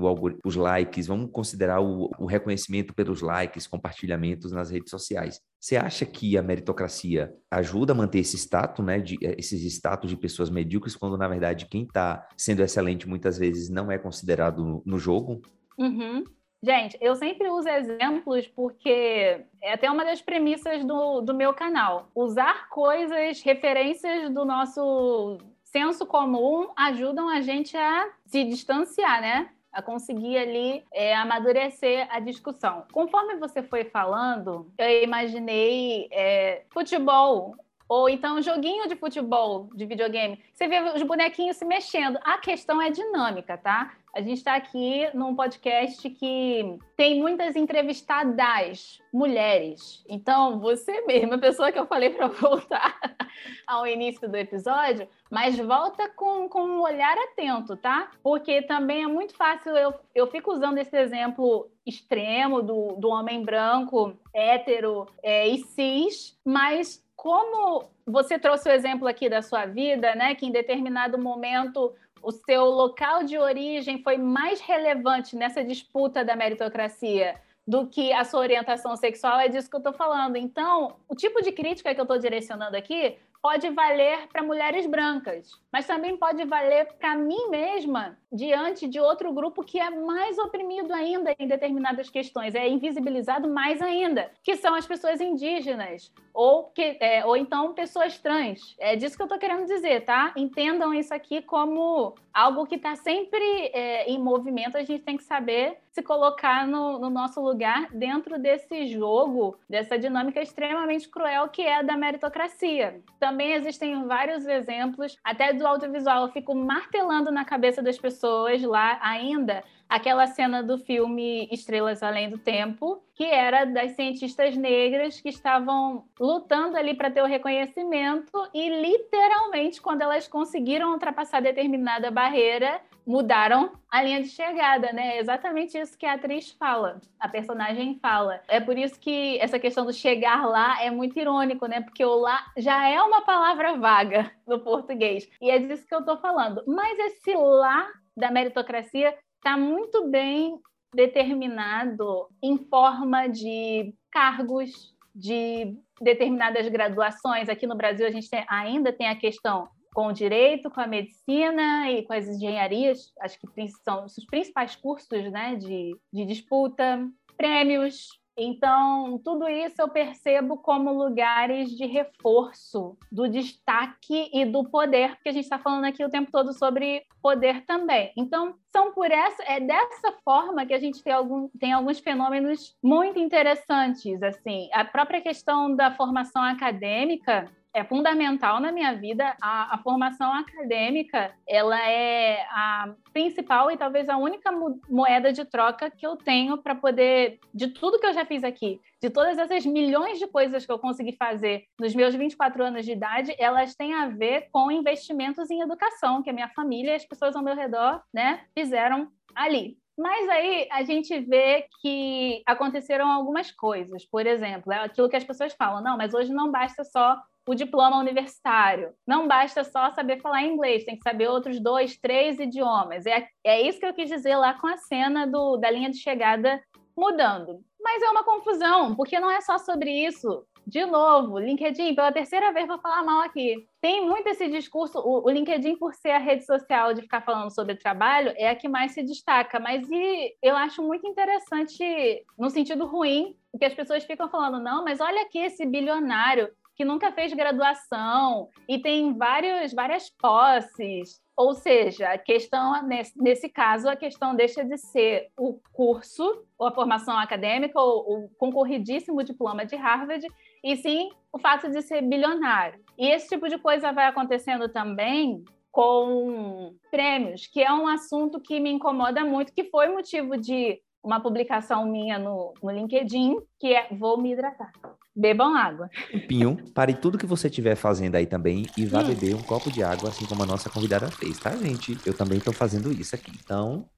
os likes, vamos considerar o, o reconhecimento pelos likes, compartilhamentos nas redes sociais. Você acha que a meritocracia ajuda a manter esse status, né, de, eh, esses status de pessoas medíocres, quando na verdade quem está sendo excelente muitas vezes não é considerado no, no jogo? Uhum. Gente, eu sempre uso exemplos porque é até uma das premissas do, do meu canal. Usar coisas, referências do nosso senso comum ajudam a gente a se distanciar, né? a conseguir ali é, amadurecer a discussão. Conforme você foi falando, eu imaginei é, futebol. Ou então joguinho de futebol, de videogame. Você vê os bonequinhos se mexendo. A questão é dinâmica, tá? A gente está aqui num podcast que tem muitas entrevistadas mulheres. Então, você mesma, a pessoa que eu falei para voltar ao início do episódio, mas volta com, com um olhar atento, tá? Porque também é muito fácil, eu, eu fico usando esse exemplo extremo do, do homem branco, hétero é, e cis, mas como você trouxe o exemplo aqui da sua vida, né? Que em determinado momento o seu local de origem foi mais relevante nessa disputa da meritocracia do que a sua orientação sexual, é disso que eu estou falando. Então, o tipo de crítica que eu estou direcionando aqui pode valer para mulheres brancas, mas também pode valer para mim mesma diante de outro grupo que é mais oprimido ainda em determinadas questões, é invisibilizado mais ainda, que são as pessoas indígenas ou que é, ou então pessoas trans. É disso que eu estou querendo dizer, tá? Entendam isso aqui como algo que está sempre é, em movimento, a gente tem que saber se colocar no, no, nosso lugar dentro desse jogo, dessa dinâmica extremamente cruel que é a da meritocracia. Também existem vários exemplos, até do audiovisual, eu fico martelando na cabeça das pessoas lá ainda aquela cena do filme Estrelas Além do Tempo, que era das cientistas negras que estavam lutando ali para ter o reconhecimento e literalmente quando elas conseguiram ultrapassar determinada barreira, mudaram a linha de chegada, né? É exatamente isso que a atriz fala, a personagem fala. É por isso que essa questão do chegar lá é muito irônico, né? Porque o lá já é uma palavra vaga no português. E é disso que eu tô falando. Mas esse lá da meritocracia está muito bem determinado em forma de cargos, de determinadas graduações. Aqui no Brasil, a gente tem, ainda tem a questão com o direito, com a medicina e com as engenharias, acho que são os principais cursos né, de, de disputa, prêmios então, tudo isso eu percebo como lugares de reforço do destaque e do poder, porque a gente está falando aqui o tempo todo sobre poder também. Então, são por essa, é dessa forma que a gente tem, algum, tem alguns fenômenos muito interessantes. Assim, a própria questão da formação acadêmica é fundamental na minha vida. A, a, formação acadêmica, ela é a principal e talvez a única moeda de troca que eu tenho para poder, de tudo que eu já fiz aqui, de todas essas milhões de coisas que eu consegui fazer nos meus 24 anos de idade, elas têm a ver com investimentos em educação que a minha família e as pessoas ao meu redor, né, fizeram ali. Mas aí a gente vê que aconteceram algumas coisas. Por exemplo, é aquilo que as pessoas falam: não, mas hoje não basta só o diploma universitário. Não basta só saber falar inglês, tem que saber outros dois, três idiomas. É, é isso que eu quis dizer lá com a cena do, da linha de chegada mudando. Mas é uma confusão, porque não é só sobre isso. De novo, LinkedIn, pela terceira vez vou falar mal aqui. Tem muito esse discurso, o, o LinkedIn, por ser a rede social de ficar falando sobre trabalho, é a que mais se destaca. Mas e, eu acho muito interessante, no sentido ruim, que as pessoas ficam falando, não, mas olha aqui esse bilionário, que nunca fez graduação e tem vários, várias posses. Ou seja, a questão, nesse, nesse caso, a questão deixa de ser o curso, ou a formação acadêmica, ou o concorridíssimo diploma de Harvard, e sim o fato de ser bilionário. E esse tipo de coisa vai acontecendo também com prêmios, que é um assunto que me incomoda muito, que foi motivo de uma publicação minha no, no LinkedIn, que é Vou me hidratar. Bebam água. Tempinho, pare tudo que você estiver fazendo aí também e vá hum. beber um copo de água, assim como a nossa convidada fez, tá, gente? Eu também estou fazendo isso aqui. Então.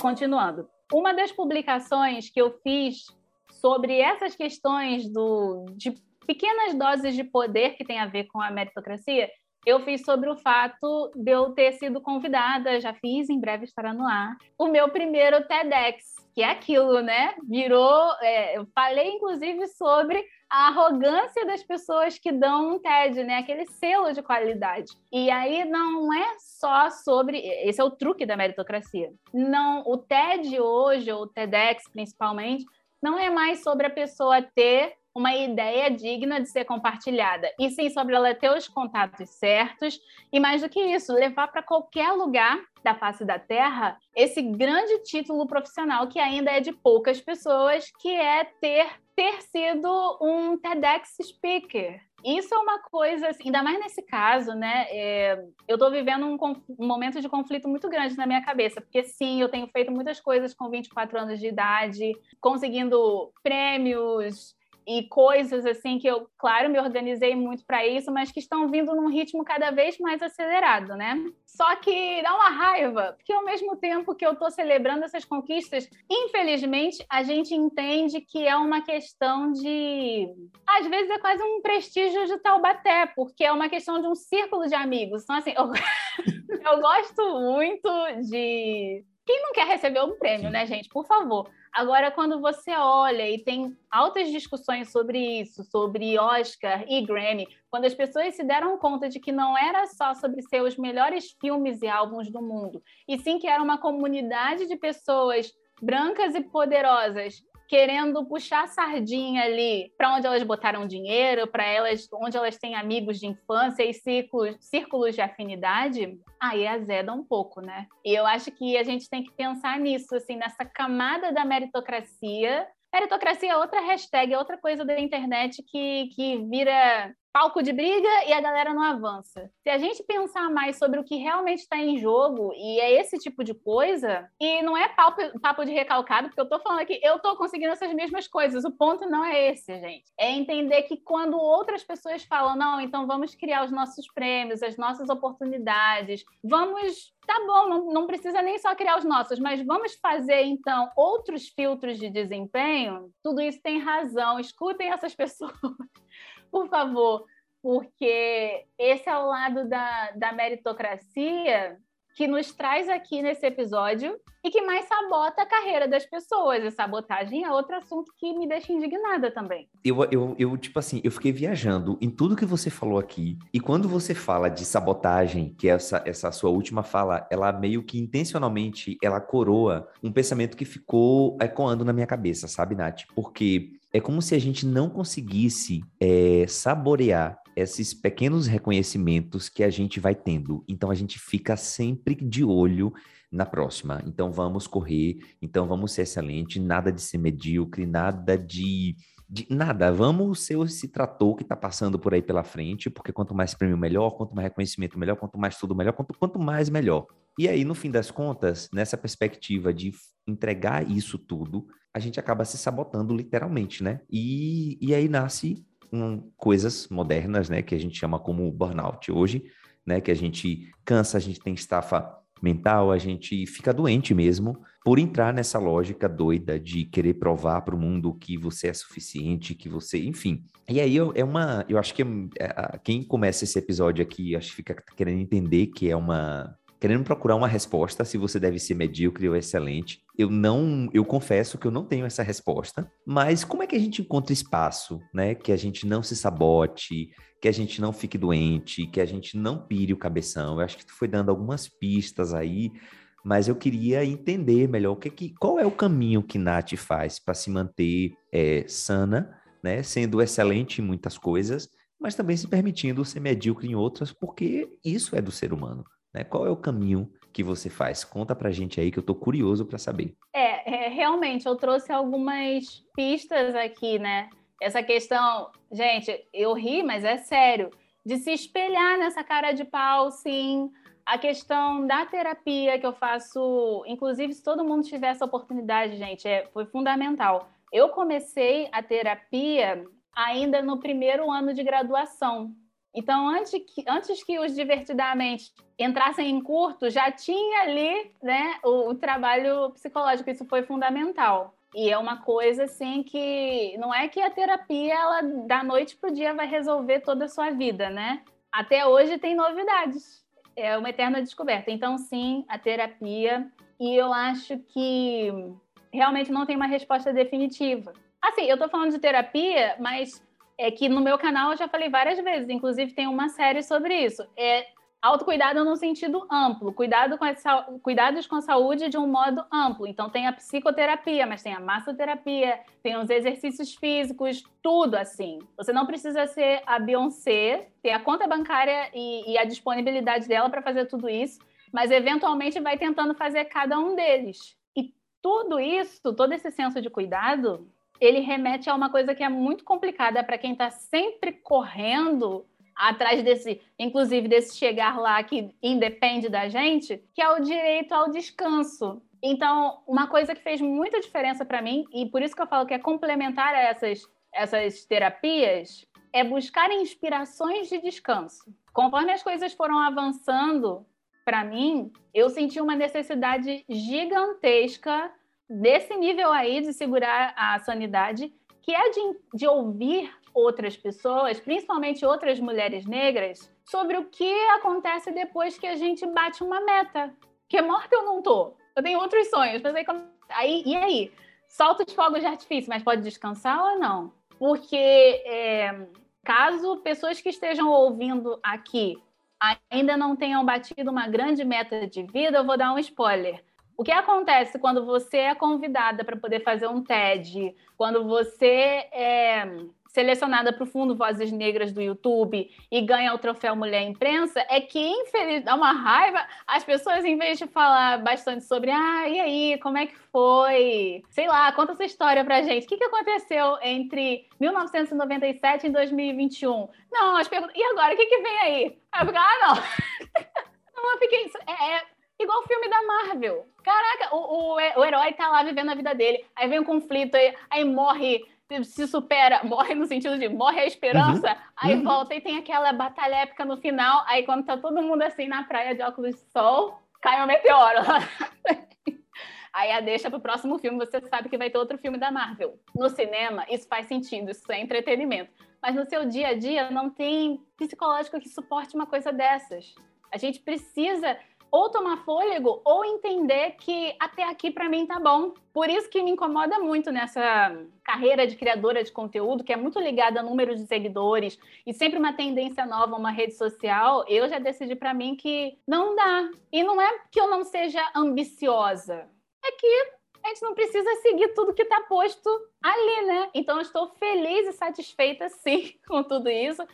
Continuando. Uma das publicações que eu fiz sobre essas questões do, de pequenas doses de poder que tem a ver com a meritocracia eu fiz sobre o fato de eu ter sido convidada, já fiz, em breve estará no ar, o meu primeiro TEDx, que é aquilo, né? Virou. É, eu falei, inclusive, sobre a arrogância das pessoas que dão um TED, né? Aquele selo de qualidade. E aí não é só sobre. Esse é o truque da meritocracia. Não, o TED hoje, ou o TEDx principalmente, não é mais sobre a pessoa ter uma ideia digna de ser compartilhada, e sim sobre ela ter os contatos certos, e mais do que isso, levar para qualquer lugar da face da Terra esse grande título profissional que ainda é de poucas pessoas, que é ter, ter sido um TEDx speaker. Isso é uma coisa, assim, ainda mais nesse caso, né? É, eu estou vivendo um, um, momento de conflito muito grande na minha cabeça, porque sim, eu tenho feito muitas coisas com 24 anos de idade, conseguindo prêmios, e coisas assim que eu, claro, me organizei muito para isso, mas que estão vindo num ritmo cada vez mais acelerado, né? Só que dá uma raiva, porque ao mesmo tempo que eu estou celebrando essas conquistas, infelizmente a gente entende que é uma questão de, às vezes é quase um prestígio de Taubaté, porque é uma questão de um círculo de amigos. Então assim, eu, eu gosto muito de quem não quer receber um prêmio, né, gente? Por favor. Agora, quando você olha e tem altas discussões sobre isso, sobre Oscar e Grammy, quando as pessoas se deram conta de que não era só sobre ser os melhores filmes e álbuns do mundo, e sim que era uma comunidade de pessoas brancas e poderosas querendo puxar sardinha ali para onde elas botaram dinheiro, para elas, onde elas têm amigos de infância e círculos, círculos de afinidade, aí azeda um pouco, né? E eu acho que a gente tem que pensar nisso, assim, nessa camada da meritocracia Meritocracia é outra hashtag, é outra coisa da internet que, que vira palco de briga e a galera não avança. Se a gente pensar mais sobre o que realmente está em jogo, e é esse tipo de coisa, e não é papo, papo de recalcado, porque eu estou falando aqui, eu estou conseguindo essas mesmas coisas. O ponto não é esse, gente. É entender que quando outras pessoas falam, não, então vamos criar os nossos prêmios, as nossas oportunidades, vamos tá bom, não, não, precisa nem só criar os nossos, mas vamos fazer então outros filtros de desempenho. Tudo isso tem razão. Escutem essas pessoas por favor, porque esse é o lado da, da meritocracia que nos traz aqui nesse episódio e que mais sabota a carreira das pessoas. E sabotagem é outro assunto que me deixa indignada também. Eu, eu, eu, tipo assim, eu fiquei viajando em tudo que você falou aqui. E quando você fala de sabotagem, que é essa, essa sua última fala, ela meio que intencionalmente, ela coroa um pensamento que ficou ecoando na minha cabeça, sabe, Nath? Porque é como se a gente não conseguisse é, saborear esses pequenos reconhecimentos que a gente vai tendo. Então a gente fica sempre de olho na próxima. Então vamos correr, então vamos ser excelente, nada de ser medíocre, nada de, de nada. Vamos ser esse trator que está passando por aí pela frente, porque quanto mais prêmio melhor, quanto mais reconhecimento melhor, quanto mais tudo melhor, quanto, quanto mais melhor. E aí, no fim das contas, nessa perspectiva de entregar isso tudo, a gente acaba se sabotando literalmente, né? E, e aí nasce um, coisas modernas, né? Que a gente chama como burnout hoje, né? Que a gente cansa, a gente tem estafa mental, a gente fica doente mesmo por entrar nessa lógica doida de querer provar para o mundo que você é suficiente, que você, enfim. E aí é uma, eu acho que é, quem começa esse episódio aqui, acho que fica querendo entender que é uma querendo procurar uma resposta se você deve ser medíocre ou excelente. Eu não, eu confesso que eu não tenho essa resposta, mas como é que a gente encontra espaço, né, que a gente não se sabote, que a gente não fique doente, que a gente não pire o cabeção? Eu acho que tu foi dando algumas pistas aí, mas eu queria entender melhor o que, que qual é o caminho que Nath faz para se manter é, sana, né, sendo excelente em muitas coisas, mas também se permitindo ser medíocre em outras, porque isso é do ser humano. Né? Qual é o caminho que você faz? Conta pra gente aí que eu tô curioso para saber. É, é, realmente, eu trouxe algumas pistas aqui, né? Essa questão, gente, eu ri, mas é sério, de se espelhar nessa cara de pau, sim. A questão da terapia que eu faço, inclusive, se todo mundo tiver essa oportunidade, gente, é, foi fundamental. Eu comecei a terapia ainda no primeiro ano de graduação, então, antes que, antes que os Divertidamente entrassem em curto, já tinha ali né, o, o trabalho psicológico, isso foi fundamental. E é uma coisa assim que não é que a terapia, ela da noite para o dia vai resolver toda a sua vida, né? Até hoje tem novidades. É uma eterna descoberta. Então, sim, a terapia. E eu acho que realmente não tem uma resposta definitiva. Assim, eu estou falando de terapia, mas é que no meu canal eu já falei várias vezes, inclusive tem uma série sobre isso. É autocuidado no sentido amplo, cuidado com a, cuidados com a saúde de um modo amplo. Então tem a psicoterapia, mas tem a massoterapia, tem os exercícios físicos, tudo assim. Você não precisa ser a Beyoncé, ter a conta bancária e, e a disponibilidade dela para fazer tudo isso, mas eventualmente vai tentando fazer cada um deles. E tudo isso, todo esse senso de cuidado, ele remete a uma coisa que é muito complicada para quem está sempre correndo atrás desse, inclusive desse chegar lá que independe da gente, que é o direito ao descanso. Então, uma coisa que fez muita diferença para mim e por isso que eu falo que é complementar a essas essas terapias é buscar inspirações de descanso. Conforme as coisas foram avançando para mim, eu senti uma necessidade gigantesca desse nível aí de segurar a sanidade, que é de, de ouvir outras pessoas, principalmente outras mulheres negras, sobre o que acontece depois que a gente bate uma meta. Que morta eu não tô. Eu tenho outros sonhos, mas aí, aí e aí? Solta os fogos de artifício, mas pode descansar ou não? Porque é, caso pessoas que estejam ouvindo aqui ainda não tenham batido uma grande meta de vida, eu vou dar um spoiler O que acontece quando você é convidada para poder fazer um TED, quando você é selecionada para o Fundo Vozes Negras do YouTube e ganha o troféu Mulher Imprensa, é que, infeliz, dá uma raiva, as pessoas, em vez de falar bastante sobre, ah, e aí, como é que foi? Sei lá, conta essa história pra gente. O que, que aconteceu entre 1997 e 2021? Não, as perguntas, e agora, o que, que vem aí? Aí eu fico, ah, não. não, eu fiquei, é, é igual o filme da Marvel. Caraca, o, o, o herói tá lá vivendo a vida dele, aí vem um conflito, aí, aí morre se supera, morre no sentido de morre a esperança, uhum. aí uhum. volta e tem aquela batalha épica no final, aí quando tá todo mundo assim na praia de óculos de sol, cai um meteoro. aí a deixa pro próximo filme, você sabe que vai ter outro filme da Marvel. No cinema, isso faz sentido, isso é entretenimento. Mas no seu dia a dia, não tem psicológico que suporte uma coisa dessas. A gente precisa ou tomar fôlego ou entender que até aqui para mim tá bom. Por isso que me incomoda muito nessa carreira de criadora de conteúdo, que é muito ligada a número de seguidores e sempre uma tendência nova, uma rede social. Eu já decidi para mim que não dá. E não é que eu não seja ambiciosa, é que a gente não precisa seguir tudo que está posto ali, né? Então, eu estou feliz e satisfeita, sim, com tudo isso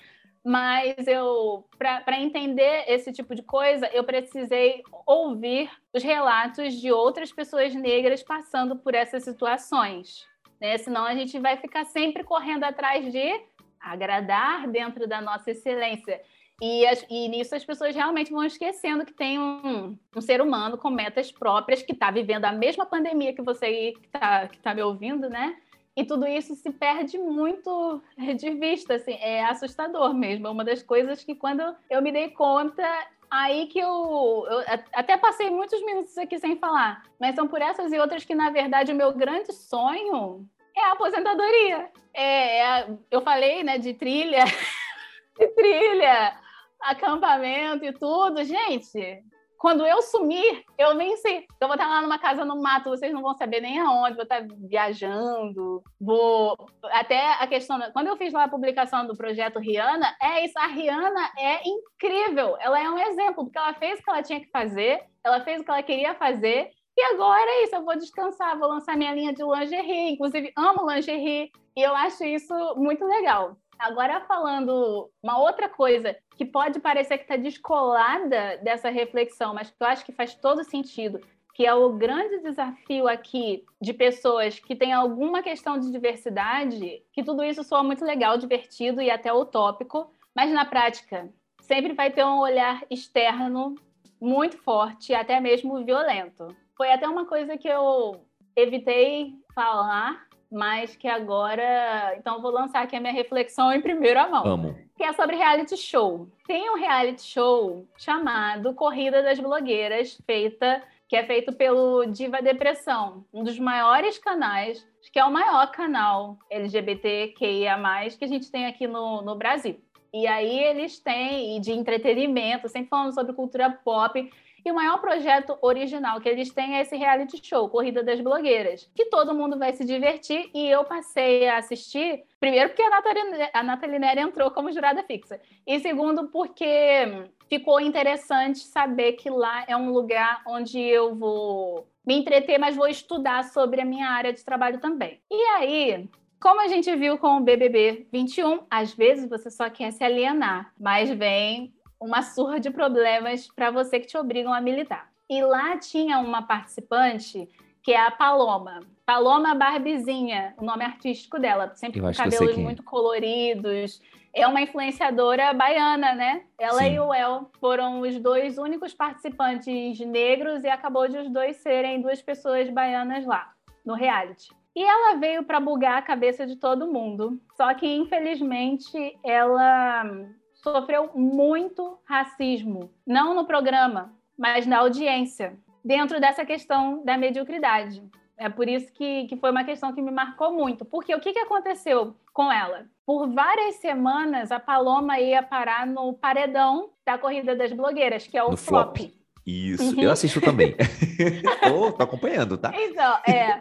mas eu para entender esse tipo de coisa eu precisei ouvir os relatos de outras pessoas negras passando por essas situações né? senão a gente vai ficar sempre correndo atrás de agradar dentro da nossa excelência e, as, e nisso as pessoas realmente vão esquecendo que tem um, um ser humano com metas próprias que está vivendo a mesma pandemia que você que está que tá me ouvindo né e tudo isso se perde muito de vista, assim, é assustador mesmo. É uma das coisas que quando eu me dei conta, aí que eu, eu, até passei muitos minutos aqui sem falar, mas são por essas e outras que, na verdade, o meu grande sonho é a aposentadoria. É, é eu falei, né, de trilha, de trilha, acampamento e tudo. Gente, quando eu sumir, eu nem sei. Eu vou estar lá numa casa no mato, vocês não vão saber nem aonde, vou estar viajando, vou. Até a questão. Quando eu fiz lá a publicação do projeto Rihanna, é isso. A Rihanna é incrível. Ela é um exemplo, porque ela fez o que ela tinha que fazer, ela fez o que ela queria fazer. E agora é isso, eu vou descansar, vou lançar minha linha de lingerie. Inclusive, amo lingerie. E eu acho isso muito legal. Agora, falando uma outra coisa que pode parecer que está descolada dessa reflexão, mas que eu acho que faz todo sentido, que é o grande desafio aqui de pessoas que têm alguma questão de diversidade, que tudo isso soa muito legal, divertido e até utópico, mas na prática sempre vai ter um olhar externo muito forte, até mesmo violento. Foi até uma coisa que eu evitei falar mas que agora. Então, vou lançar aqui a minha reflexão em primeira mão. Amo. Que é sobre reality show. Tem um reality show chamado Corrida das Blogueiras, feita que é feito pelo Diva Depressão, um dos maiores canais, que é o maior canal LGBTQIA+, que a gente tem aqui no, no Brasil. E aí eles têm, de entretenimento, sempre falando sobre cultura pop, e o maior projeto original que eles têm é esse reality show, Corrida das Blogueiras, que todo mundo vai se divertir. E eu passei a assistir, primeiro porque a Nathalie, a Nathalie entrou como jurada fixa, e segundo porque ficou interessante saber que lá é um lugar onde eu vou me entreter, mas vou estudar sobre a minha área de trabalho também. E aí, como a gente viu com o BBB 21, às vezes você só quer se alienar, mas vem uma surra de problemas para você que te obrigam a militar. E lá tinha uma participante que é a Paloma. Paloma Barbizinha, o nome artístico dela, sempre com cabelos é. muito coloridos. É uma influenciadora baiana, né? Ela Sim. e o El foram os dois únicos participantes negros e acabou de os dois serem duas pessoas baianas lá, no reality. E ela veio para bugar a cabeça de todo mundo. Só que, infelizmente, ela sofreu muito racismo, não no programa, mas na audiência, dentro dessa questão da mediocridade. É por isso que, que foi uma questão que me marcou muito. Porque o que, que aconteceu com ela? Por várias semanas, a Paloma ia parar no paredão da Corrida das Blogueiras, que é o flop. flop. Isso, uhum. eu assisto também. tô, tô acompanhando, tá? Então, é.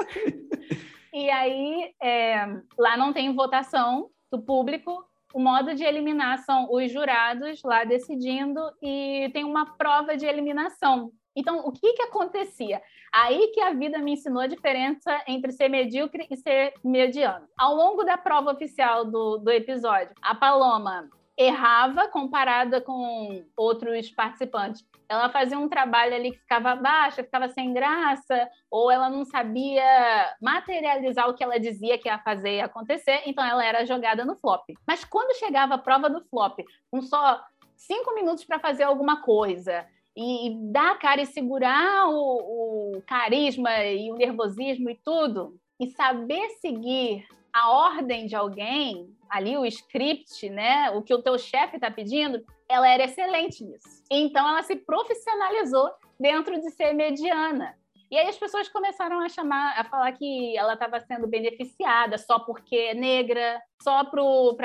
e aí, é, lá não tem votação do público, o modo de eliminação, os jurados lá decidindo, e tem uma prova de eliminação. Então, o que, que acontecia? Aí que a vida me ensinou a diferença entre ser medíocre e ser mediano. Ao longo da prova oficial do, do episódio, a Paloma errava comparada com outros participantes. Ela fazia um trabalho ali que ficava baixa, ficava sem graça, ou ela não sabia materializar o que ela dizia que ia fazer e acontecer, então ela era jogada no flop. Mas quando chegava a prova do flop, com só cinco minutos para fazer alguma coisa, e, dar a cara e segurar o, o carisma e o nervosismo e tudo, e saber seguir a ordem de alguém, ali o script, né, o que o teu chefe está pedindo, ela era excelente nisso. Então ela se profissionalizou dentro de ser mediana. E aí as pessoas começaram a chamar, a falar que ela estava sendo beneficiada só porque é negra, só para o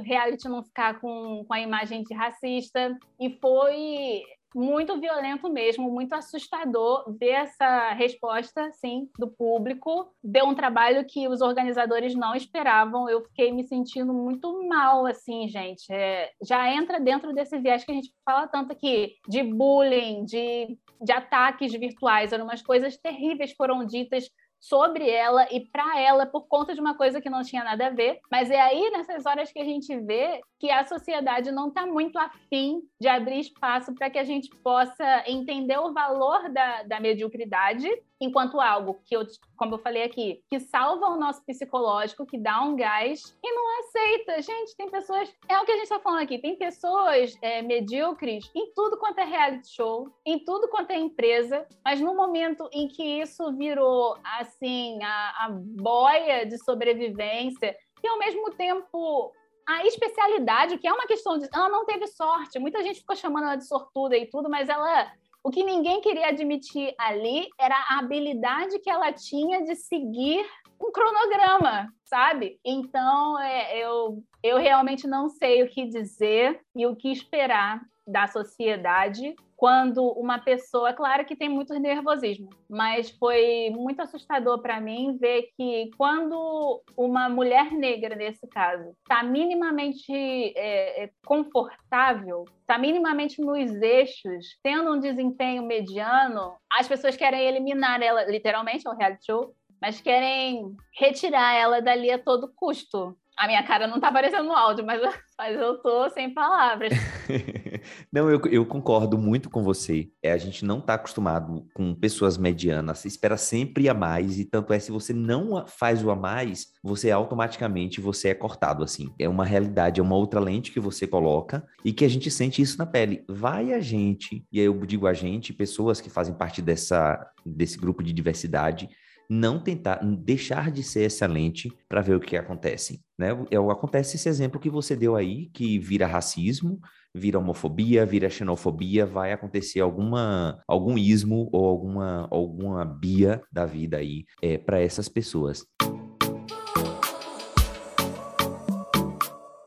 reality não ficar com, com a imagem de racista. E foi muito violento mesmo, muito assustador ver essa resposta, sim, do público. Deu um trabalho que os organizadores não esperavam. Eu fiquei me sentindo muito mal, assim, gente. É, já entra dentro desse viés que a gente fala tanto aqui, de bullying, de, de ataques virtuais. Eram umas coisas terríveis foram ditas sobre ela e para ela por conta de uma coisa que não tinha nada a ver. Mas é aí nessas horas que a gente vê que a sociedade não está muito afim de abrir espaço para que a gente possa entender o valor da, da mediocridade enquanto algo que eu, como eu falei aqui, que salva o nosso psicológico, que dá um gás e não aceita. Gente, tem pessoas, é o que a gente está falando aqui, tem pessoas é, medíocres em tudo quanto é reality show, em tudo quanto é empresa, mas no momento em que isso virou assim a, a boia de sobrevivência e ao mesmo tempo a especialidade, que é uma questão de. Ela não teve sorte. Muita gente ficou chamando ela de sortuda e tudo, mas ela o que ninguém queria admitir ali era a habilidade que ela tinha de seguir um cronograma, sabe? Então, é, eu, eu realmente não sei o que dizer e o que esperar da sociedade quando uma pessoa, claro que tem muito nervosismo, mas foi muito assustador para mim ver que quando uma mulher negra, nesse caso, está minimamente é, é confortável, está minimamente nos eixos, tendo um desempenho mediano, as pessoas querem eliminar ela, literalmente, é um reality show, mas querem retirar ela dali a todo custo. A minha cara não tá aparecendo no áudio, mas, mas eu tô sem palavras. não, eu, eu concordo muito com você. É, a gente não tá acostumado com pessoas medianas. Você espera sempre a mais, e tanto é, se você não faz o a mais, você automaticamente você é cortado, assim. É uma realidade, é uma outra lente que você coloca e que a gente sente isso na pele. Vai a gente, e aí eu digo a gente, pessoas que fazem parte dessa, desse grupo de diversidade, não tentar deixar de ser excelente para ver o que acontece. Né? É, acontece esse exemplo que você deu aí, que vira racismo, vira homofobia, vira xenofobia, vai acontecer alguma algum ismo ou alguma alguma bia da vida aí é, para essas pessoas.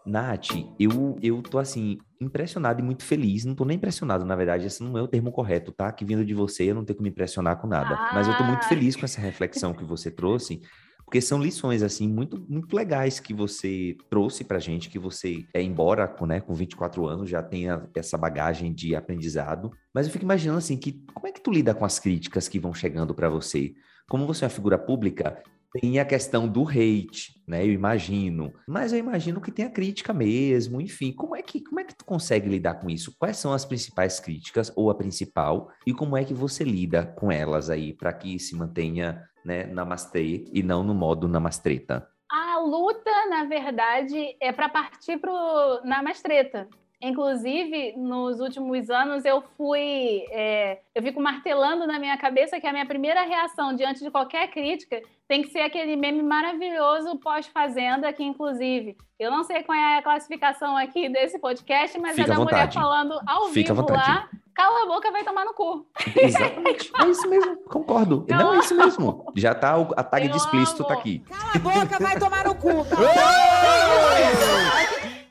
Nath, eu, eu tô assim, impressionado e muito feliz. Não tô nem impressionado, na verdade, esse não é o termo correto, tá? Que vindo de você, eu não tenho que me impressionar com nada. Ah. Mas eu tô muito ah! feliz com essa reflexão que você trouxe, porque são lições, assim, muito, muito legais que você trouxe pra gente, que você, é, embora né, com 24 anos já tenha essa bagagem de aprendizado. Mas eu fico imaginando, assim, que como é que tu lida com as críticas que vão chegando para você? Como você é uma figura pública, tem a questão do hate, né? Eu imagino. Mas eu imagino que tem a crítica mesmo, enfim. Como é que como é que tu consegue lidar com isso? Quais são as principais críticas ou a principal e como é que você lida com elas aí para que se mantenha, né, namastê e não no modo namastreta? A luta, na verdade, é para partir pro namastreta. Inclusive, nos últimos anos, eu fui. É, eu fico martelando na minha cabeça que a minha primeira reação diante de qualquer crítica tem que ser aquele meme maravilhoso pós-fazenda, que, inclusive, eu não sei qual é a classificação aqui desse podcast, mas Fica é da mulher falando ao Fica vivo lá. Cala a boca, vai tomar no cu. Exatamente. é isso mesmo, concordo. Eu não, é isso mesmo. Já tá, a tag eu de explícito amo. tá aqui. Cala a boca, vai tomar no cu.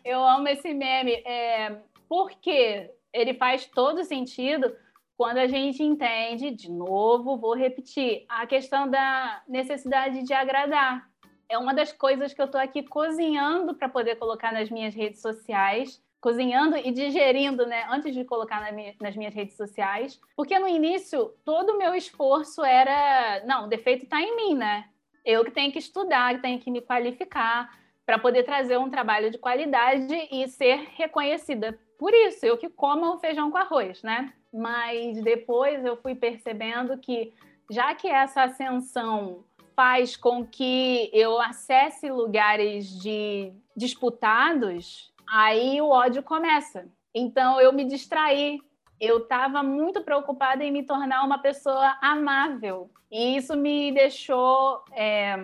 Eu amo esse meme, é, porque ele faz todo sentido quando a gente entende, de novo, vou repetir, a questão da necessidade de agradar. É uma das coisas que eu estou aqui cozinhando para poder colocar nas minhas redes sociais, cozinhando e digerindo, né, antes de colocar na minha, nas minhas redes sociais, porque no início todo o meu esforço era, não, o defeito está em mim, né? Eu que tenho que estudar, que tenho que me qualificar para poder trazer um trabalho de qualidade e ser reconhecida. Por isso, eu que como o feijão com arroz, né? Mas depois eu fui percebendo que já que essa ascensão faz com que eu acesse lugares de disputados, aí o ódio começa. Então eu me distraí. Eu estava muito preocupada em me tornar uma pessoa amável. E isso me deixou é,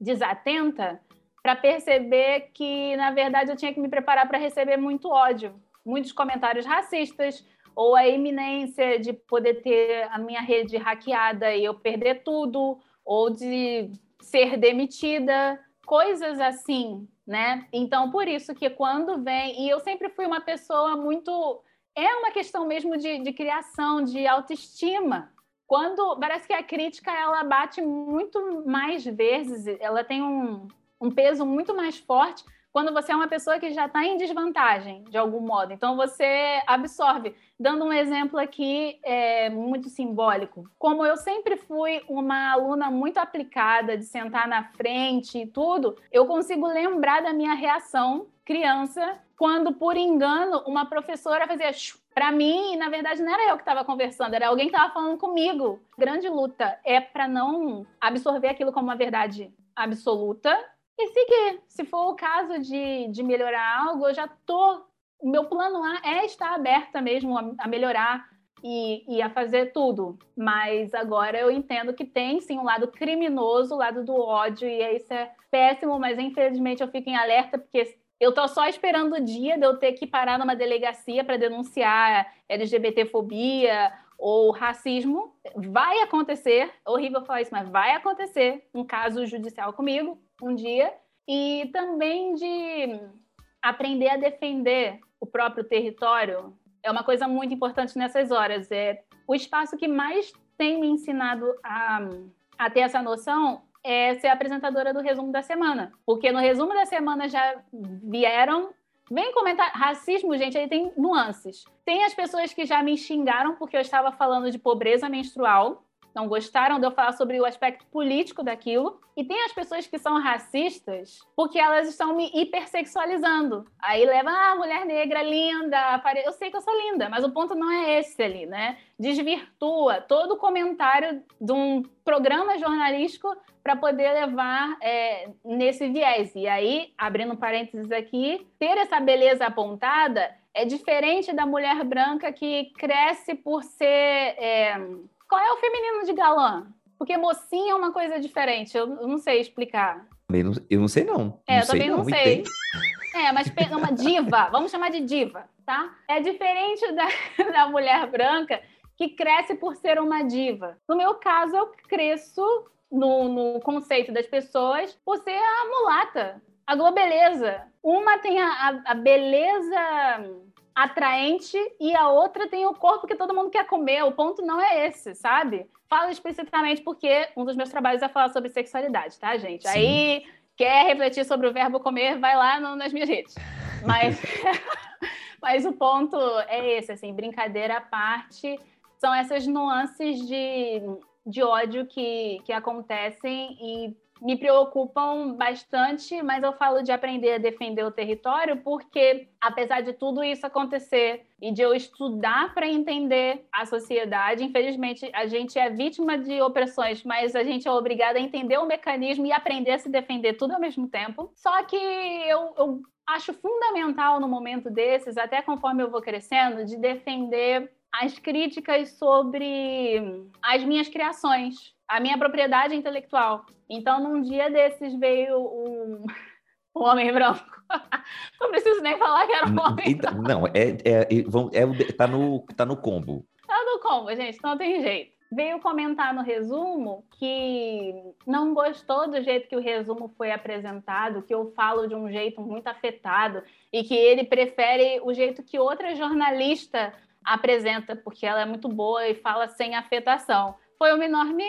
desatenta para perceber que, na verdade, eu tinha que me preparar para receber muito ódio, muitos comentários racistas, ou a iminência de poder ter a minha rede hackeada e eu perder tudo, ou de ser demitida, coisas assim, né? Então, por isso que quando vem. E eu sempre fui uma pessoa muito. É uma questão mesmo de, de criação, de autoestima. Quando parece que a crítica ela bate muito mais vezes, ela tem um, um peso muito mais forte quando você é uma pessoa que já está em desvantagem, de algum modo. Então, você absorve. Dando um exemplo aqui é, muito simbólico. Como eu sempre fui uma aluna muito aplicada, de sentar na frente e tudo, eu consigo lembrar da minha reação criança, quando, por engano, uma professora fazia para mim, e na verdade não era eu que estava conversando, era alguém que estava falando comigo. Grande luta é para não absorver aquilo como uma verdade absoluta e seguir. Se for o caso de, de melhorar algo, eu já tô. Meu plano A é estar aberta mesmo a, a melhorar e, e, a fazer tudo. Mas agora eu entendo que tem sim um lado criminoso, o lado do ódio, e isso é péssimo, mas infelizmente eu fico em alerta, porque eu tô só esperando o dia de eu ter que parar numa delegacia para denunciar LGBTfobia ou racismo. Vai acontecer, horrível falar isso, mas vai acontecer um caso judicial comigo um dia, e também de aprender a defender o próprio território é uma coisa muito importante nessas horas. É o espaço que mais tem me ensinado a, a ter essa noção é ser apresentadora do resumo da semana, porque no resumo da semana já vieram Vem comentar. Racismo, gente, aí tem nuances. Tem as pessoas que já me xingaram porque eu estava falando de pobreza menstrual não gostaram de eu falar sobre o aspecto político daquilo. E tem as pessoas que são racistas porque elas estão me hipersexualizando. Aí leva, ah, mulher negra, linda, eu sei que eu sou linda, mas o ponto não é esse ali, né? Desvirtua todo o comentário de um programa jornalístico para poder levar é, nesse viés. E aí, abrindo parênteses aqui, ter essa beleza apontada é diferente da mulher branca que cresce por ser. É, qual é o feminino de galã? Porque mocinha é uma coisa diferente, eu, não sei explicar. Eu não, eu não sei, não. É, não eu também não, não sei. É, mas uma diva, vamos chamar de diva, tá? É diferente da, da mulher branca que cresce por ser uma diva. No meu caso, eu cresço no, no conceito das pessoas por ser a mulata, a globeleza. Uma tem a, a, a beleza atraente e a outra tem o corpo que todo mundo quer comer. O ponto não é esse, sabe? Falo explicitamente porque um dos meus trabalhos é falar sobre sexualidade, tá, gente? Sim. Aí quer refletir sobre o verbo comer, vai lá no, nas minhas redes. Mas, mas o ponto é esse, assim, brincadeira à parte, são essas nuances de, de ódio que, que acontecem e me preocupam bastante, mas eu falo de aprender a defender o território porque, apesar de tudo isso acontecer e de eu estudar para entender a sociedade, infelizmente a gente é vítima de opressões, mas a gente é obrigada a entender o mecanismo e aprender a se defender tudo ao mesmo tempo. Só que eu, eu acho fundamental no momento desses, até conforme eu vou crescendo, de defender as críticas sobre as minhas criações a minha propriedade intelectual. Então, num dia desses veio um, um homem branco. Não preciso nem falar que era um homem então, branco. Não, é, é, é, é, tá, no, tá no combo. Tá no combo, gente, não tem jeito. Veio comentar no resumo que não gostou do jeito que o resumo foi apresentado, que eu falo de um jeito muito afetado e que ele prefere o jeito que outra jornalista apresenta, porque ela é muito boa e fala sem afetação. Foi uma enorme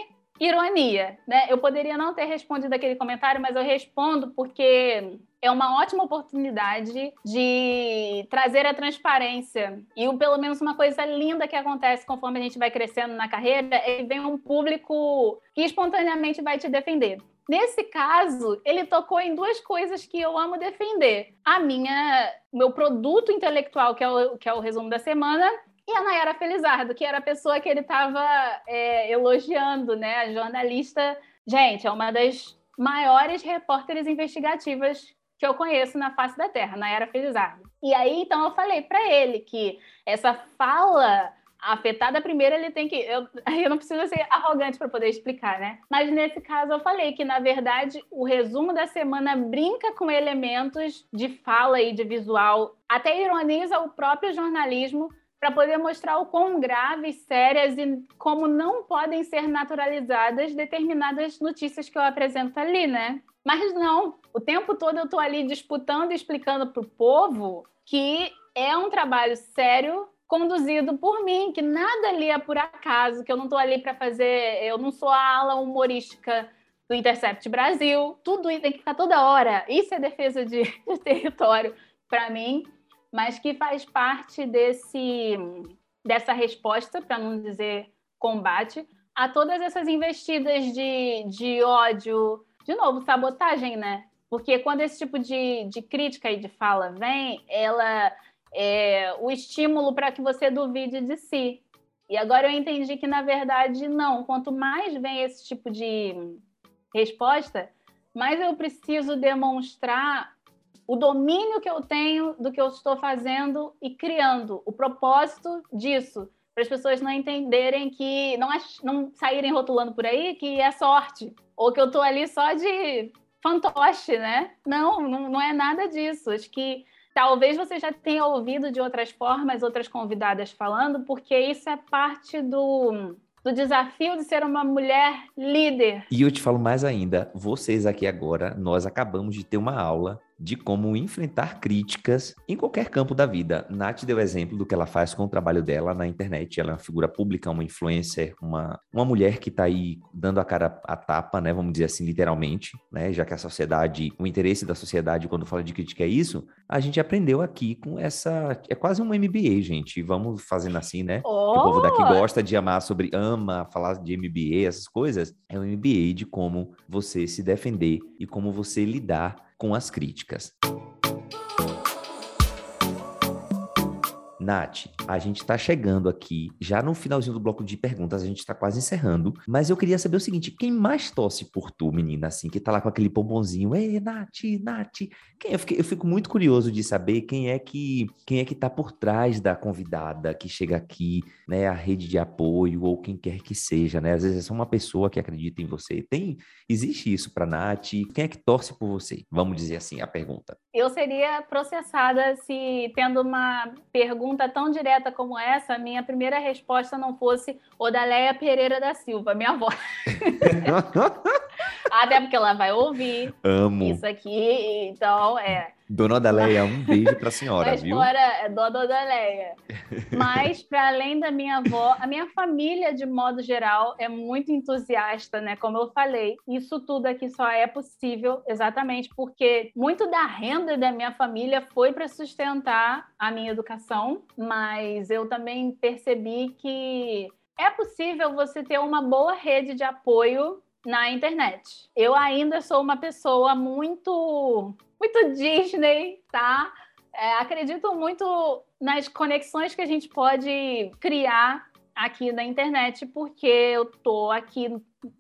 ironia, né? Eu poderia não ter respondido aquele comentário, mas eu respondo porque é uma ótima oportunidade de trazer a transparência. E pelo menos uma coisa linda que acontece conforme a gente vai crescendo na carreira é que vem um público que espontaneamente vai te defender. Nesse caso, ele tocou em duas coisas que eu amo defender: a minha, meu produto intelectual, que é o, que é o resumo da semana, e a Nayara Felizardo, que era a pessoa que ele estava é, elogiando, né? A jornalista. Gente, é uma das maiores repórteres investigativas que eu conheço na face da Terra, Nayara Felizardo. E aí, então, eu falei para ele que essa fala afetada primeiro, ele tem que. Eu, eu não preciso ser arrogante para poder explicar, né? Mas nesse caso, eu falei que, na verdade, o resumo da semana brinca com elementos de fala e de visual, até ironiza o próprio jornalismo para poder mostrar o quão graves, sérias e como não podem ser naturalizadas determinadas notícias que eu apresento ali, né? Mas não, o tempo todo eu estou ali disputando e explicando para o povo que é um trabalho sério conduzido por mim, que nada ali é por acaso, que eu não estou ali para fazer, eu não sou a ala humorística do Intercept Brasil, tudo tem que ficar toda hora. Isso é defesa de, de território para mim mas que faz parte desse, dessa resposta, para não dizer combate, a todas essas investidas de, de ódio, de novo, sabotagem, né? Porque quando esse tipo de, de crítica e de fala vem, ela é o estímulo para que você duvide de si. E agora eu entendi que, na verdade, não. Quanto mais vem esse tipo de resposta, mais eu preciso demonstrar o domínio que eu tenho do que eu estou fazendo e criando, o propósito disso, para as pessoas não entenderem que, não, não saírem rotulando por aí que é sorte, ou que eu estou ali só de fantoche, né? Não, não, não é nada disso. Acho que talvez você já tenha ouvido de outras formas, outras convidadas falando, porque isso é parte do do desafio de ser uma mulher líder. E eu te falo mais ainda, vocês aqui agora, nós acabamos de ter uma aula de como enfrentar críticas em qualquer campo da vida. Nath deu exemplo do que ela faz com o trabalho dela na internet. Ela é uma figura pública, uma influencer, uma, uma mulher que está aí dando a cara a tapa, né? Vamos dizer assim, literalmente, né? Já que a sociedade, o interesse da sociedade quando fala de crítica é isso, a gente aprendeu aqui com essa. É quase um MBA, gente. Vamos fazendo assim, né? Oh! O povo daqui gosta de amar sobre, ama falar de MBA, essas coisas. É um MBA de como você se defender e como você lidar com as críticas. Nath, a gente está chegando aqui, já no finalzinho do bloco de perguntas, a gente está quase encerrando, mas eu queria saber o seguinte: quem mais torce por tu, menina, assim, que tá lá com aquele pombonzinho? Ei, Nath, Nath, quem? Eu, fiquei, eu fico muito curioso de saber quem é que quem é que tá por trás da convidada que chega aqui, né? A rede de apoio ou quem quer que seja, né? Às vezes é só uma pessoa que acredita em você. Tem, existe isso para Nath? Quem é que torce por você? Vamos dizer assim, a pergunta. Eu seria processada se tendo uma pergunta tão direta como essa, a minha primeira resposta não fosse Odaléia Pereira da Silva, minha avó. Até porque ela vai ouvir Amo. isso aqui, então é. Dona Odaleia, um beijo para a senhora, Mas viu? fora é Dona Odaleia. Mas, para além da minha avó, a minha família, de modo geral, é muito entusiasta, né? Como eu falei, isso tudo aqui só é possível exatamente porque muito da renda da minha família foi para sustentar a minha educação, mas eu também percebi que é possível você ter uma boa rede de apoio na internet. Eu ainda sou uma pessoa muito muito Disney, tá? É, acredito muito nas conexões que a gente pode criar aqui na internet, porque eu tô aqui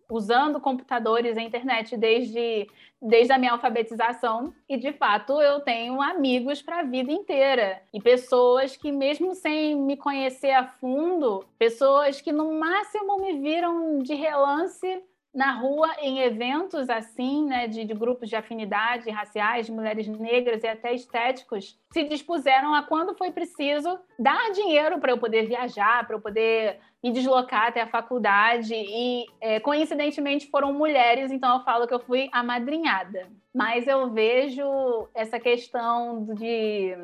usando computadores e internet desde, desde a minha alfabetização e de fato eu tenho amigos para a vida inteira e pessoas que mesmo sem me conhecer a fundo, pessoas que no máximo me viram de relance na rua em eventos assim, né, de, de, grupos de afinidade raciais, de mulheres negras e até estéticos, se dispuseram a quando foi preciso dar dinheiro para eu poder viajar, para eu poder me deslocar até a faculdade e é, coincidentemente foram mulheres, então eu falo que eu fui amadrinhada. Mas eu vejo essa questão de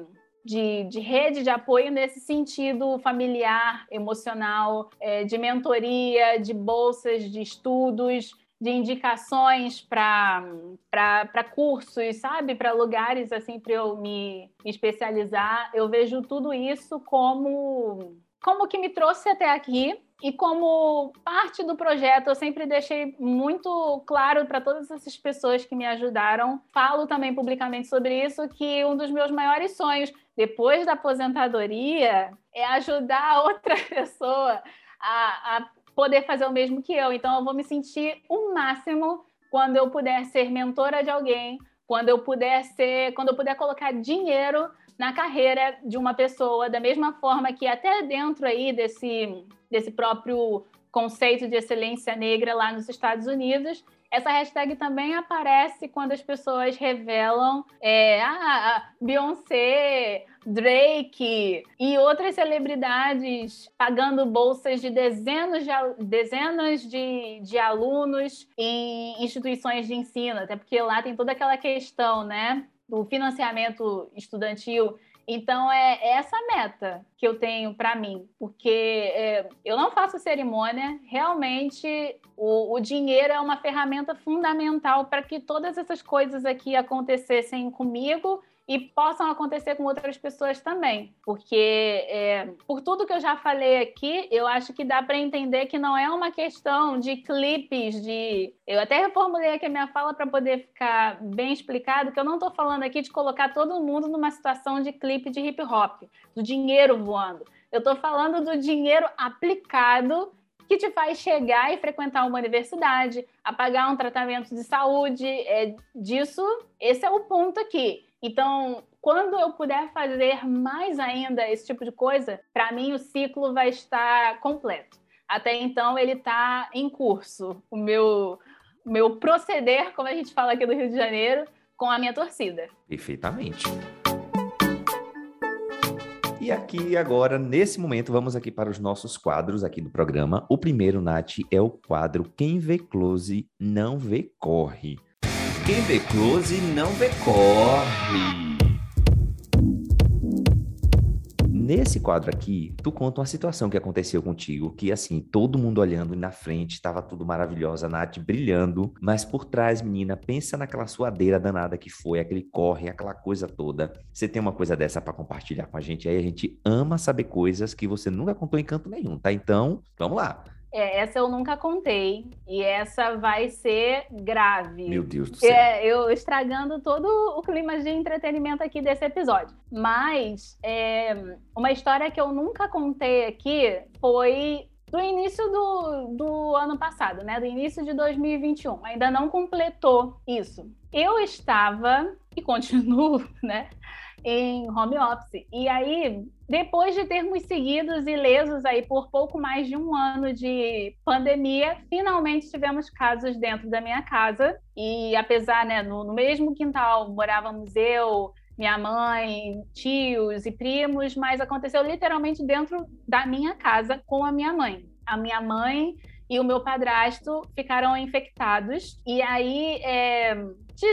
de, de, rede de apoio nesse sentido familiar, emocional, é, de mentoria, de bolsas de estudos, de indicações para cursos, sabe? Para lugares assim para eu me especializar. Eu vejo tudo isso como como que me trouxe até aqui e como parte do projeto, eu sempre deixei muito claro para todas essas pessoas que me ajudaram, falo também publicamente sobre isso, que um dos meus maiores sonhos depois da aposentadoria é ajudar outra pessoa a, a poder fazer o mesmo que eu. Então, eu vou me sentir o máximo quando eu puder ser mentora de alguém, quando eu puder ser, quando eu puder colocar dinheiro na carreira de uma pessoa, da mesma forma que até dentro aí desse, desse próprio conceito de excelência negra lá nos Estados Unidos, essa hashtag também aparece quando as pessoas revelam é, ah, Beyoncé, Drake e outras celebridades pagando bolsas de dezenas de, dezenas de, de alunos em instituições de ensino, até porque lá tem toda aquela questão, né? Do financiamento estudantil. Então, é essa meta que eu tenho para mim, porque é, eu não faço cerimônia, realmente o, o dinheiro é uma ferramenta fundamental para que todas essas coisas aqui acontecessem comigo e possam acontecer com outras pessoas também. Porque, é, por tudo que eu já falei aqui, eu acho que dá para entender que não é uma questão de clipes, de. Eu até reformulei aqui a minha fala para poder ficar bem explicado, que eu não estou falando aqui de colocar todo mundo numa situação de clipe de hip hop, do dinheiro voando. Eu estou falando do dinheiro aplicado que te faz chegar e frequentar uma universidade, a pagar um tratamento de saúde. É, disso, esse é o ponto aqui. Então, quando eu puder fazer mais ainda esse tipo de coisa, para mim o ciclo vai estar completo. Até então, ele está em curso. O meu, meu proceder, como a gente fala aqui do Rio de Janeiro, com a minha torcida. Perfeitamente. E aqui agora, nesse momento, vamos aqui para os nossos quadros aqui do programa. O primeiro, Nath, é o quadro Quem vê close não vê corre. Quem vê close não vê corre. Nesse quadro aqui, tu conta uma situação que aconteceu contigo, que assim, todo mundo olhando na frente, estava tudo maravilhosa, a Nath brilhando, mas por trás, menina, pensa naquela suadeira danada que foi, aquele corre, aquela coisa toda. Você tem uma coisa dessa para compartilhar com a gente aí? A gente ama saber coisas que você nunca contou em canto nenhum, tá? Então, vamos lá. É, essa eu nunca contei. E essa vai ser grave. Meu Deus do céu. É, eu estragando todo o clima de entretenimento aqui desse episódio. Mas é, uma história que eu nunca contei aqui foi do início do, do ano passado, né? Do início de 2021. Ainda não completou isso. Eu estava, e continuo, né? Em home office. E aí, depois de termos seguidos ilesos aí por pouco mais de um ano de pandemia, finalmente tivemos casos dentro da minha casa. E apesar, né, no, no mesmo quintal morávamos eu, minha mãe, tios e primos, mas aconteceu literalmente dentro da minha casa com a minha mãe. A minha mãe e o meu padrasto ficaram infectados. E aí é,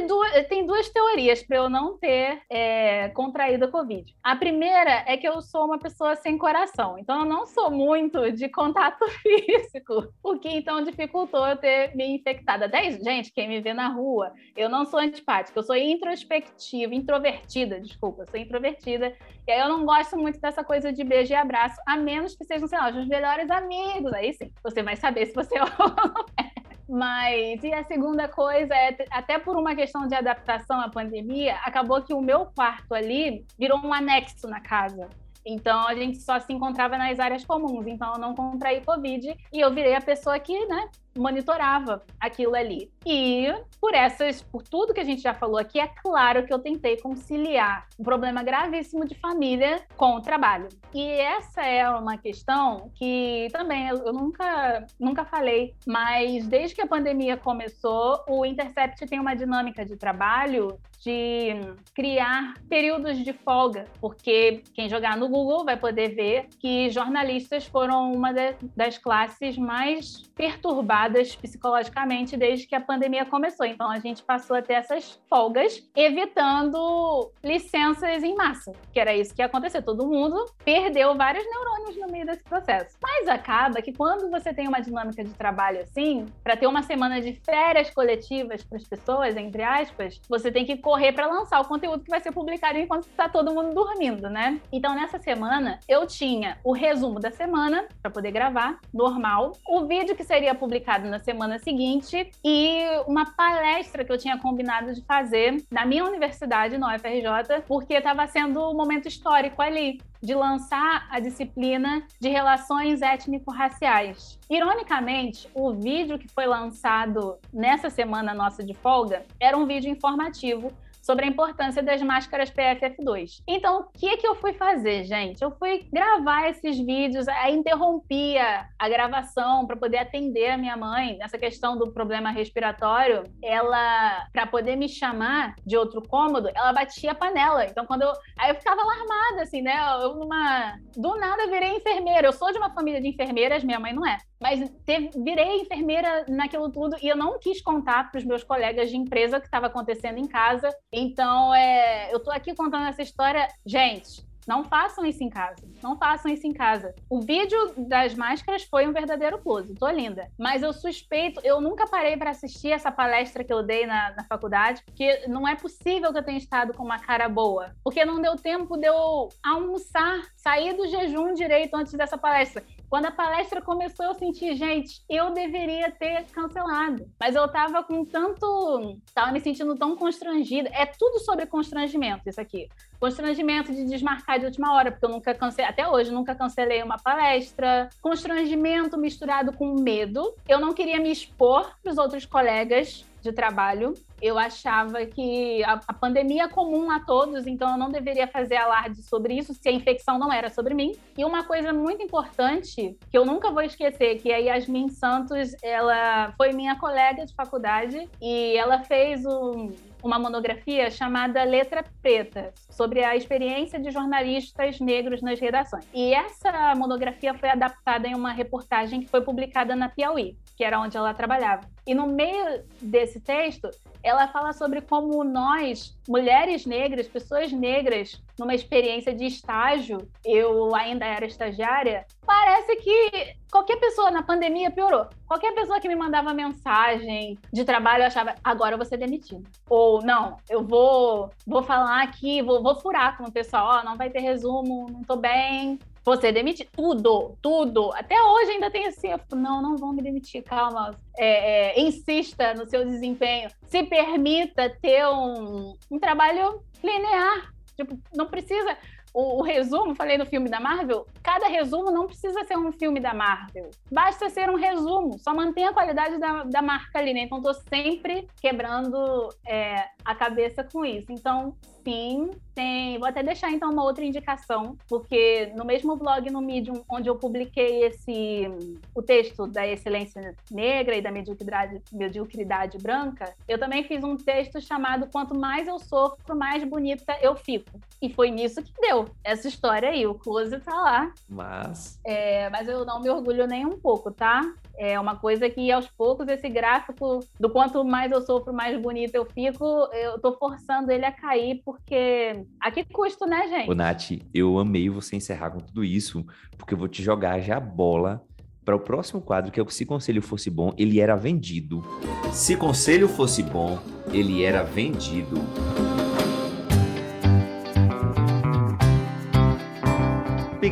duas, tem duas teorias para eu não ter é, contraído a Covid. A primeira é que eu sou uma pessoa sem coração, então eu não sou muito de contato físico, o que então dificultou eu ter me infectado. Até gente, quem me vê na rua, eu não sou antipática, eu sou introspectiva, introvertida, desculpa, eu sou introvertida, e aí eu não gosto muito dessa coisa de beijo e abraço, a menos que sejam, sei lá, os melhores amigos. Aí sim, você vai saber se você é ou não é. Mas, e a segunda coisa é, até por uma questão de adaptação à pandemia, acabou que o meu quarto ali virou um anexo na casa. Então a gente só se encontrava nas áreas comuns. Então eu não contraí Covid e eu virei a pessoa que, né, monitorava aquilo ali. E por essas, por tudo que a gente já falou aqui, é claro que eu tentei conciliar um problema gravíssimo de família com o trabalho. E essa é uma questão que também eu nunca, nunca falei, mas desde que a pandemia começou, o Intercept tem uma dinâmica de trabalho de criar períodos de folga, porque quem jogar no Google vai poder ver que jornalistas foram uma das classes mais perturbadas psicologicamente desde que a pandemia começou. Então a gente passou a ter essas folgas, evitando licenças em massa, que era isso que ia acontecer. Todo mundo perdeu vários neurônios no meio desse processo. Mas acaba que quando você tem uma dinâmica de trabalho assim, para ter uma semana de férias coletivas para as pessoas, entre aspas, você tem que correr para lançar o conteúdo que vai ser publicado enquanto está todo mundo dormindo, né? Então nessa semana eu tinha o resumo da semana para poder gravar, normal, o vídeo que seria publicado na semana seguinte e uma palestra que eu tinha combinado de fazer na minha universidade, no UFRJ, porque estava sendo um momento histórico ali de lançar a disciplina de relações étnico-raciais. Ironicamente, o vídeo que foi lançado nessa semana nossa de folga era um vídeo informativo sobre a importância das máscaras PFF2. Então, o que que eu fui fazer, gente? Eu fui gravar esses vídeos, aí interrompia a gravação para poder atender a minha mãe nessa questão do problema respiratório. Ela, para poder me chamar de outro cômodo, ela batia a panela. Então, quando eu, aí eu ficava alarmada assim, né? Eu numa do nada virei enfermeira. Eu sou de uma família de enfermeiras, minha mãe não é. Mas teve, virei enfermeira naquilo tudo e eu não quis contar para os meus colegas de empresa o que estava acontecendo em casa. Então, é, eu estou aqui contando essa história. Gente, não façam isso em casa. Não façam isso em casa. O vídeo das máscaras foi um verdadeiro close. Tô linda. Mas eu suspeito, eu nunca parei para assistir essa palestra que eu dei na, na, faculdade, porque não é possível que eu tenha estado com uma cara boa. Porque não deu tempo de eu almoçar, sair do jejum direito antes dessa palestra. Quando a palestra começou, eu senti, gente, eu deveria ter cancelado. Mas eu tava com tanto. Tava me sentindo tão constrangida. É tudo sobre constrangimento, isso aqui. Constrangimento de desmarcar de última hora, porque eu nunca cancelei, até hoje, nunca cancelei uma palestra. Constrangimento misturado com medo. Eu não queria me expor para os outros colegas de trabalho. Eu achava que a, a, pandemia é comum a todos, então eu não deveria fazer alarde sobre isso se a infecção não era sobre mim. E uma coisa muito importante que eu nunca vou esquecer, que a Yasmin Santos, ela foi minha colega de faculdade e ela fez um, uma monografia chamada Letra Preta, sobre a experiência de jornalistas negros nas redações. E essa monografia foi adaptada em uma reportagem que foi publicada na Piauí, que era onde ela trabalhava. E no meio desse texto, ela fala sobre como nós, mulheres negras, pessoas negras, numa experiência de estágio, eu ainda era estagiária, parece que qualquer pessoa na pandemia piorou. Qualquer pessoa que me mandava mensagem de trabalho, eu achava, agora vou ser demitida. Ou, não, eu vou, vou falar aqui, vou, vou furar com o pessoal, não vai ter resumo, não tô bem, você demitir tudo, tudo. Até hoje ainda tem assim, eu fico, não, não vão me demitir, calma. É, é, insista no seu desempenho. Se permita ter um, um trabalho linear. Tipo, não precisa o, o, resumo, falei no filme da Marvel, cada resumo não precisa ser um filme da Marvel. Basta ser um resumo, só mantenha a qualidade da, da marca ali, né? Então, tô sempre quebrando é, a cabeça com isso. Então, sim, tem. Vou até deixar então uma outra indicação, porque no mesmo blog no Medium, onde eu publiquei esse o texto da excelência negra e da mediocridade, mediocridade branca, eu também fiz um texto chamado Quanto mais eu sofro, mais bonita eu fico. E foi nisso que deu essa história aí. O close tá lá. Mas. É, mas eu não me orgulho nem um pouco, tá? É uma coisa que aos poucos esse gráfico do quanto mais eu sofro, mais bonita eu fico, eu tô forçando ele a cair, porque a que custo, né, gente? Ô, Nath, eu amei você encerrar com tudo isso, porque eu vou te jogar já a bola para o próximo quadro, que é o Se Conselho Fosse Bom, ele era vendido. Se Conselho Fosse Bom, ele era vendido.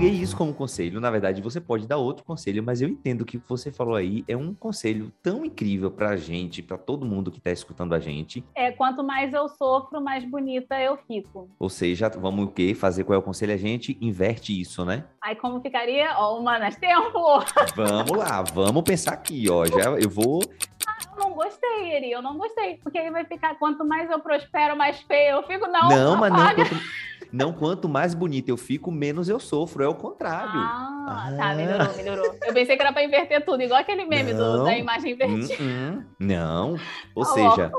Peguei isso como conselho. Na verdade, você pode dar outro conselho, mas eu entendo que o que você falou aí é um conselho tão incrível pra gente, pra todo mundo que tá escutando a gente. É, quanto mais eu sofro, mais bonita eu fico. Ou seja, vamos o quê? Fazer qual é o conselho? A gente inverte isso, né? Aí como ficaria? Ó, humanas, tempo! Vamos lá, vamos pensar aqui, ó. Já eu vou ah, eu não gostei, Eri, eu não gostei. Porque aí vai ficar, quanto mais eu prospero, mais feio eu fico. Não, não mas não. Quanto, não, quanto mais bonita eu fico, menos eu sofro. É o contrário. Ah, ah. tá, melhorou, melhorou. Eu pensei que era para inverter tudo, igual aquele meme do, da imagem invertida. Uh -uh. Não. Ou seja,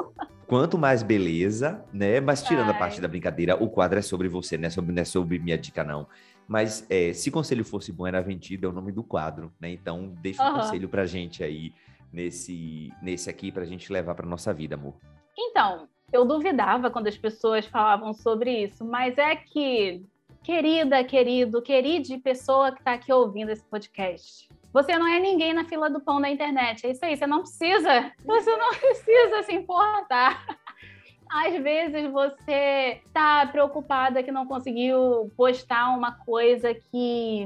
quanto mais beleza, né? Mas tirando Ai. a parte da brincadeira, o quadro é sobre você, não é sobre, não é sobre minha dica, não. Mas é, se conselho fosse bom, era vendido, é o nome do quadro, né? Então, deixa um conselho pra gente aí nesse, nesse aqui para a gente levar para nossa vida, amor? Então, eu duvidava quando as pessoas falavam sobre isso, mas é que, querida, querido, querida pessoa que está aqui ouvindo esse podcast, você não é ninguém na fila do pão da internet. É isso aí, você não precisa, você não precisa se importar. Às vezes você está preocupada que não conseguiu postar uma coisa que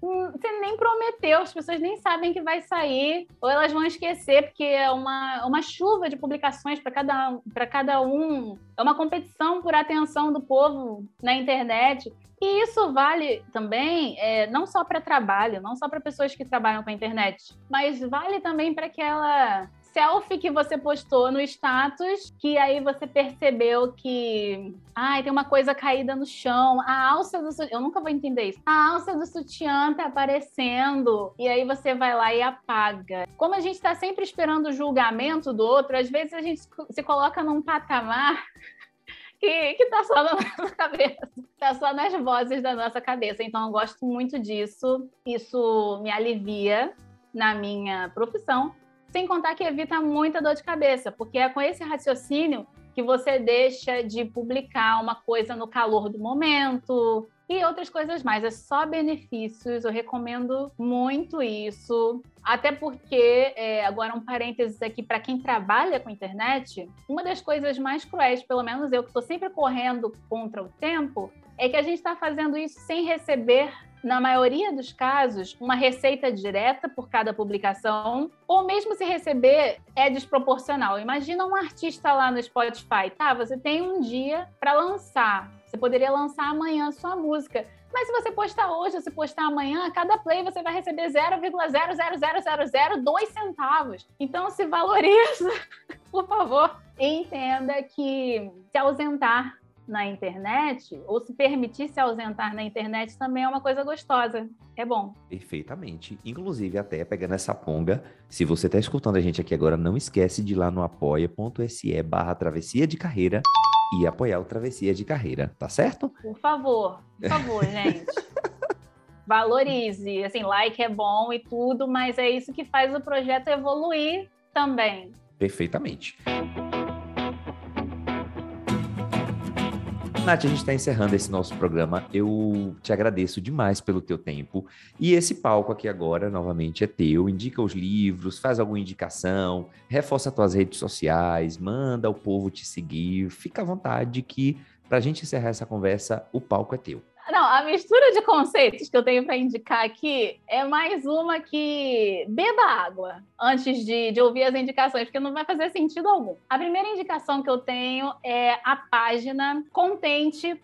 você nem prometeu, as pessoas nem sabem que vai sair, ou elas vão esquecer, porque é uma, uma chuva de publicações para cada, cada um, é uma competição por atenção do povo na internet. E isso vale também é, não só para trabalho, não só para pessoas que trabalham com a internet, mas vale também para aquela selfie que você postou no status, que aí você percebeu que, ai, tem uma coisa caída no chão, a alça do eu nunca vou entender isso. A alça do sutiã tá aparecendo e aí você vai lá e apaga. Como a gente está sempre esperando o julgamento do outro, às vezes a gente se coloca num patamar que, que tá só na nossa cabeça, tá só nas vozes da nossa cabeça. Então, eu gosto muito disso. Isso me alivia na minha profissão, sem contar que evita muita dor de cabeça, porque é com esse raciocínio que você deixa de publicar uma coisa no calor do momento, e outras coisas mais. É só benefícios, eu recomendo muito isso. Até porque, é, agora um parênteses aqui, para quem trabalha com internet, uma das coisas mais cruéis, pelo menos eu que estou sempre correndo contra o tempo, é que a gente está fazendo isso sem receber na maioria dos casos, uma receita direta por cada publicação, ou mesmo se receber é desproporcional. Imagina um artista lá no Spotify, tá? Você tem um dia para lançar você poderia lançar amanhã a sua música. Mas se você postar hoje ou se postar amanhã, cada play você vai receber 0,00002 centavos. Então se valoriza, por favor. Entenda que se ausentar na internet, ou se permitir se ausentar na internet, também é uma coisa gostosa. É bom. Perfeitamente. Inclusive, até pegando essa ponga, se você está escutando a gente aqui agora, não esquece de ir lá no apoia.se barra travessia de carreira e apoiar o Travessia de Carreira, tá certo? Por favor, por favor, gente. Valorize. Assim, like é bom e tudo, mas é isso que faz o projeto evoluir também. Perfeitamente. Nath, a gente está encerrando esse nosso programa. Eu te agradeço demais pelo teu tempo. E esse palco aqui agora, novamente, é teu. Indica os livros, faz alguma indicação, reforça tuas redes sociais, manda o povo te seguir. Fica à vontade que, para a gente encerrar essa conversa, o palco é teu. Não, a mistura de conceitos que eu tenho para indicar aqui é mais uma que beba água antes de, de ouvir as indicações, porque não vai fazer sentido algum. A primeira indicação que eu tenho é a página contente.vc.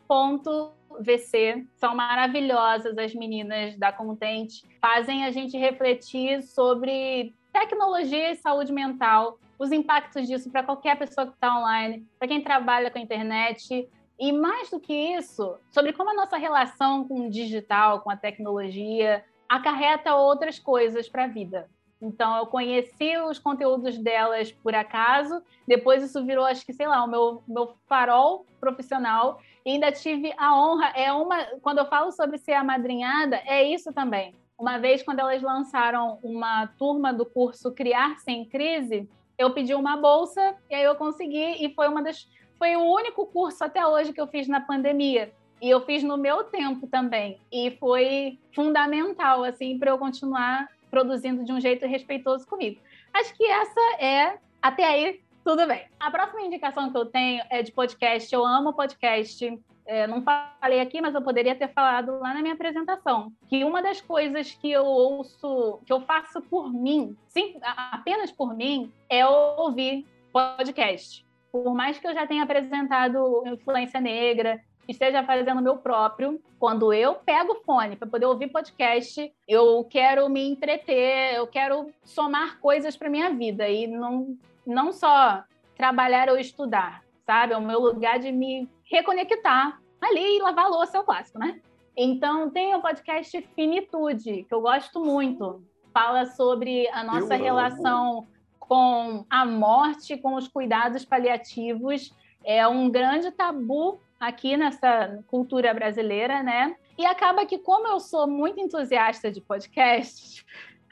São maravilhosas as meninas da Contente, fazem a gente refletir sobre tecnologia e saúde mental, os impactos disso para qualquer pessoa que está online, para quem trabalha com a internet, e mais do que isso, sobre como a nossa relação com o digital, com a tecnologia, acarreta outras coisas para a vida. Então, eu conheci os conteúdos delas por acaso, depois isso virou, acho que, sei lá, o meu, meu farol profissional, e ainda tive a honra, é uma, quando eu falo sobre ser amadrinhada, é isso também. Uma vez, quando elas lançaram uma turma do curso Criar Sem Crise, eu pedi uma bolsa, e aí eu consegui, e foi uma das foi o único curso até hoje que eu fiz na pandemia. E eu fiz no meu tempo também. E foi fundamental, assim, para eu continuar produzindo de um jeito respeitoso comigo. Acho que essa é, até aí, tudo bem. A próxima indicação que eu tenho é de podcast. Eu amo podcast. É, não falei aqui, mas eu poderia ter falado lá na minha apresentação. Que uma das coisas que eu ouço, que eu faço por mim, sim, apenas por mim, é ouvir podcast por mais que eu já tenha apresentado influência negra, esteja fazendo o meu próprio, quando eu pego o fone para poder ouvir podcast, eu quero me entreter, eu quero somar coisas para minha vida e não, não só trabalhar ou estudar, sabe? É o meu lugar de me reconectar ali e lavar a louça, é o clássico, né? Então, tem o podcast Finitude, que eu gosto muito. Fala sobre a nossa eu relação amo com a morte, com os cuidados paliativos. É um grande tabu aqui nessa cultura brasileira, né? E acaba que, como eu sou muito entusiasta de podcast,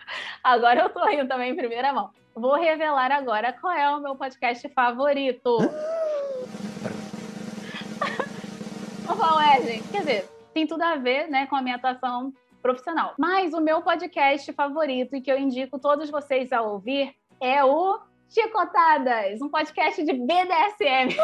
Agora eu tô rindo também em primeira mão. Vou revelar agora qual é o meu podcast favorito. qual é, gente? Quer dizer, tem tudo a ver né, com a minha atuação profissional. Mas o meu podcast favorito e que eu indico todos vocês a ouvir é o Chicotadas, um podcast de BDSM.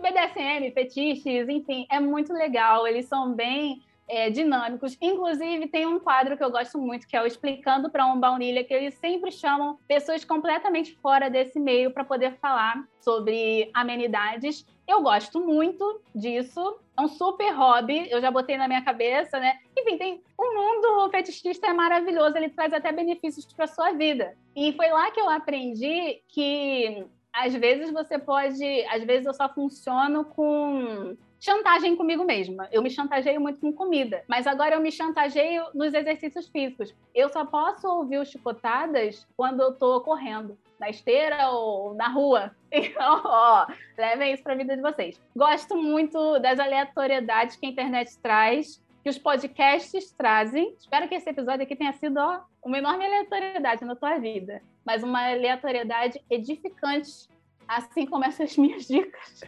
BDSM, fetiches, enfim, é muito legal. Eles são bem é, dinâmicos. Inclusive, tem um quadro que eu gosto muito, que é o Explicando para um Baunilha, que eles sempre chamam pessoas completamente fora desse meio para poder falar sobre amenidades. Eu gosto muito disso. É um super hobby, eu já botei na minha cabeça, né? Enfim, tem o mundo fetichista é maravilhoso, ele traz até benefícios para sua vida. E foi lá que eu aprendi que às vezes você pode, às vezes eu só funciono com chantagem comigo mesma. Eu me chantageio muito com comida, mas agora eu me chantageio nos exercícios físicos. Eu só posso ouvir os chicotadas quando eu tô correndo, na esteira ou na rua. Então, ó, levem isso para a vida de vocês. Gosto muito das aleatoriedades que a internet traz, que os podcasts trazem. Espero que esse episódio aqui tenha sido ó, uma enorme aleatoriedade na tua vida, mas uma aleatoriedade edificante, assim como essas minhas dicas.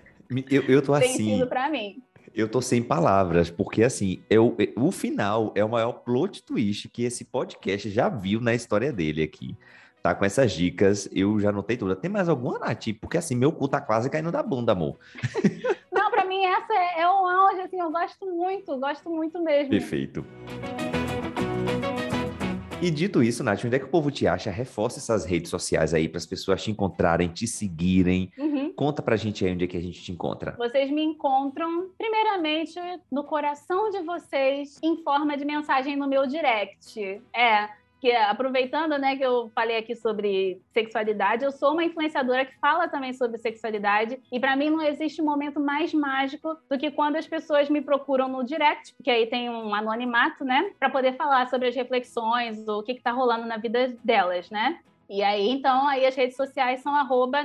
Eu, eu tô Tem assim. sido mim. Eu tô sem palavras, porque assim, eu, o final é o maior plot twist que esse podcast já viu na história dele aqui. Tá com essas dicas, eu já notei tudo. Tem mais alguma, Nath? Porque assim, meu cu tá quase caindo da bunda, amor. Não, para mim essa é, é um auge, assim, eu gosto muito, gosto muito mesmo. Perfeito. E dito isso, Nath, onde é que o povo te acha? Reforça essas redes sociais aí para as pessoas te encontrarem, te seguirem. Uhum. Conta pra gente aí onde é que a gente te encontra. Vocês me encontram, primeiramente, no coração de vocês, em forma de mensagem no meu direct. É, que aproveitando, né, que eu falei aqui sobre sexualidade, eu sou uma influenciadora que fala também sobre sexualidade e para mim não existe momento mais mágico do que quando as pessoas me procuram no direct, porque aí tem um anonimato, né, para poder falar sobre as reflexões, o que está rolando na vida delas, né? E aí, então, aí as redes sociais são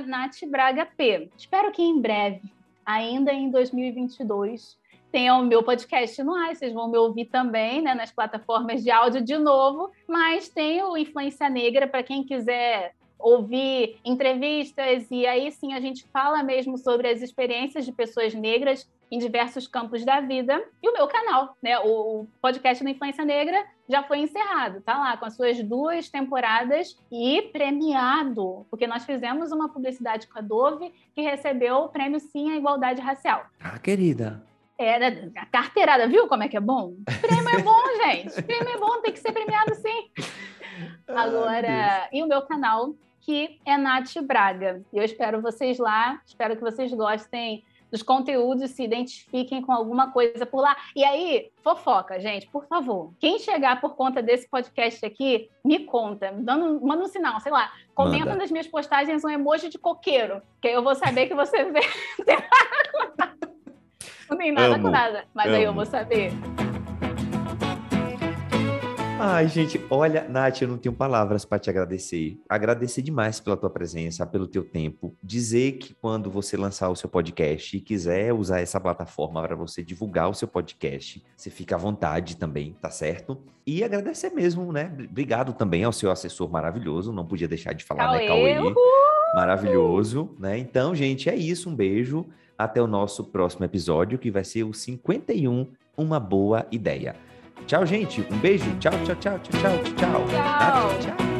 natbragap. Espero que em breve, ainda em 2022, tenha o meu podcast no ar, vocês vão me ouvir também, né, nas plataformas de áudio de novo, mas tem o Influência Negra para quem quiser ouvir entrevistas e aí sim a gente fala mesmo sobre as experiências de pessoas negras em diversos campos da vida. E o meu canal, né, o podcast da Influência Negra já foi encerrado, tá lá com as suas duas temporadas e premiado, porque nós fizemos uma publicidade com a Dove que recebeu o prêmio Sim à Igualdade Racial. Ah, querida. Era a carteirada, viu como é que é bom? Prêmio é bom, gente. Prêmio é bom, tem que ser premiado sim. Agora, e o meu canal, que é Nath Braga. Eu espero vocês lá, espero que vocês gostem dos conteúdos, se identifiquem com alguma coisa por lá. E aí, fofoca, gente, por favor. Quem chegar por conta desse podcast aqui, me conta, dando, manda um sinal, sei lá. Comenta Manda. nas minhas postagens um emoji de coqueiro, que aí eu vou saber que você vê. Não tem nada Amo, com nada, mas aí eu amo. vou saber. Ai, gente, olha, Nath, eu não tenho palavras para te agradecer. Agradecer demais pela tua presença, pelo teu tempo. Dizer que quando você lançar o seu podcast e quiser usar essa plataforma para você divulgar o seu podcast, você fica à vontade também, tá certo? E agradecer mesmo, né? Obrigado também ao seu assessor maravilhoso, não podia deixar de falar, né, Cauê, Cauê? uhul! Maravilhoso, né? Então, gente, é isso. Um beijo. Até o nosso próximo episódio, que vai ser o 51, Uma Boa Ideia. Tchau, gente. Um beijo. Tchau, tchau, tchau, tchau, tchau, tchau. Tchau.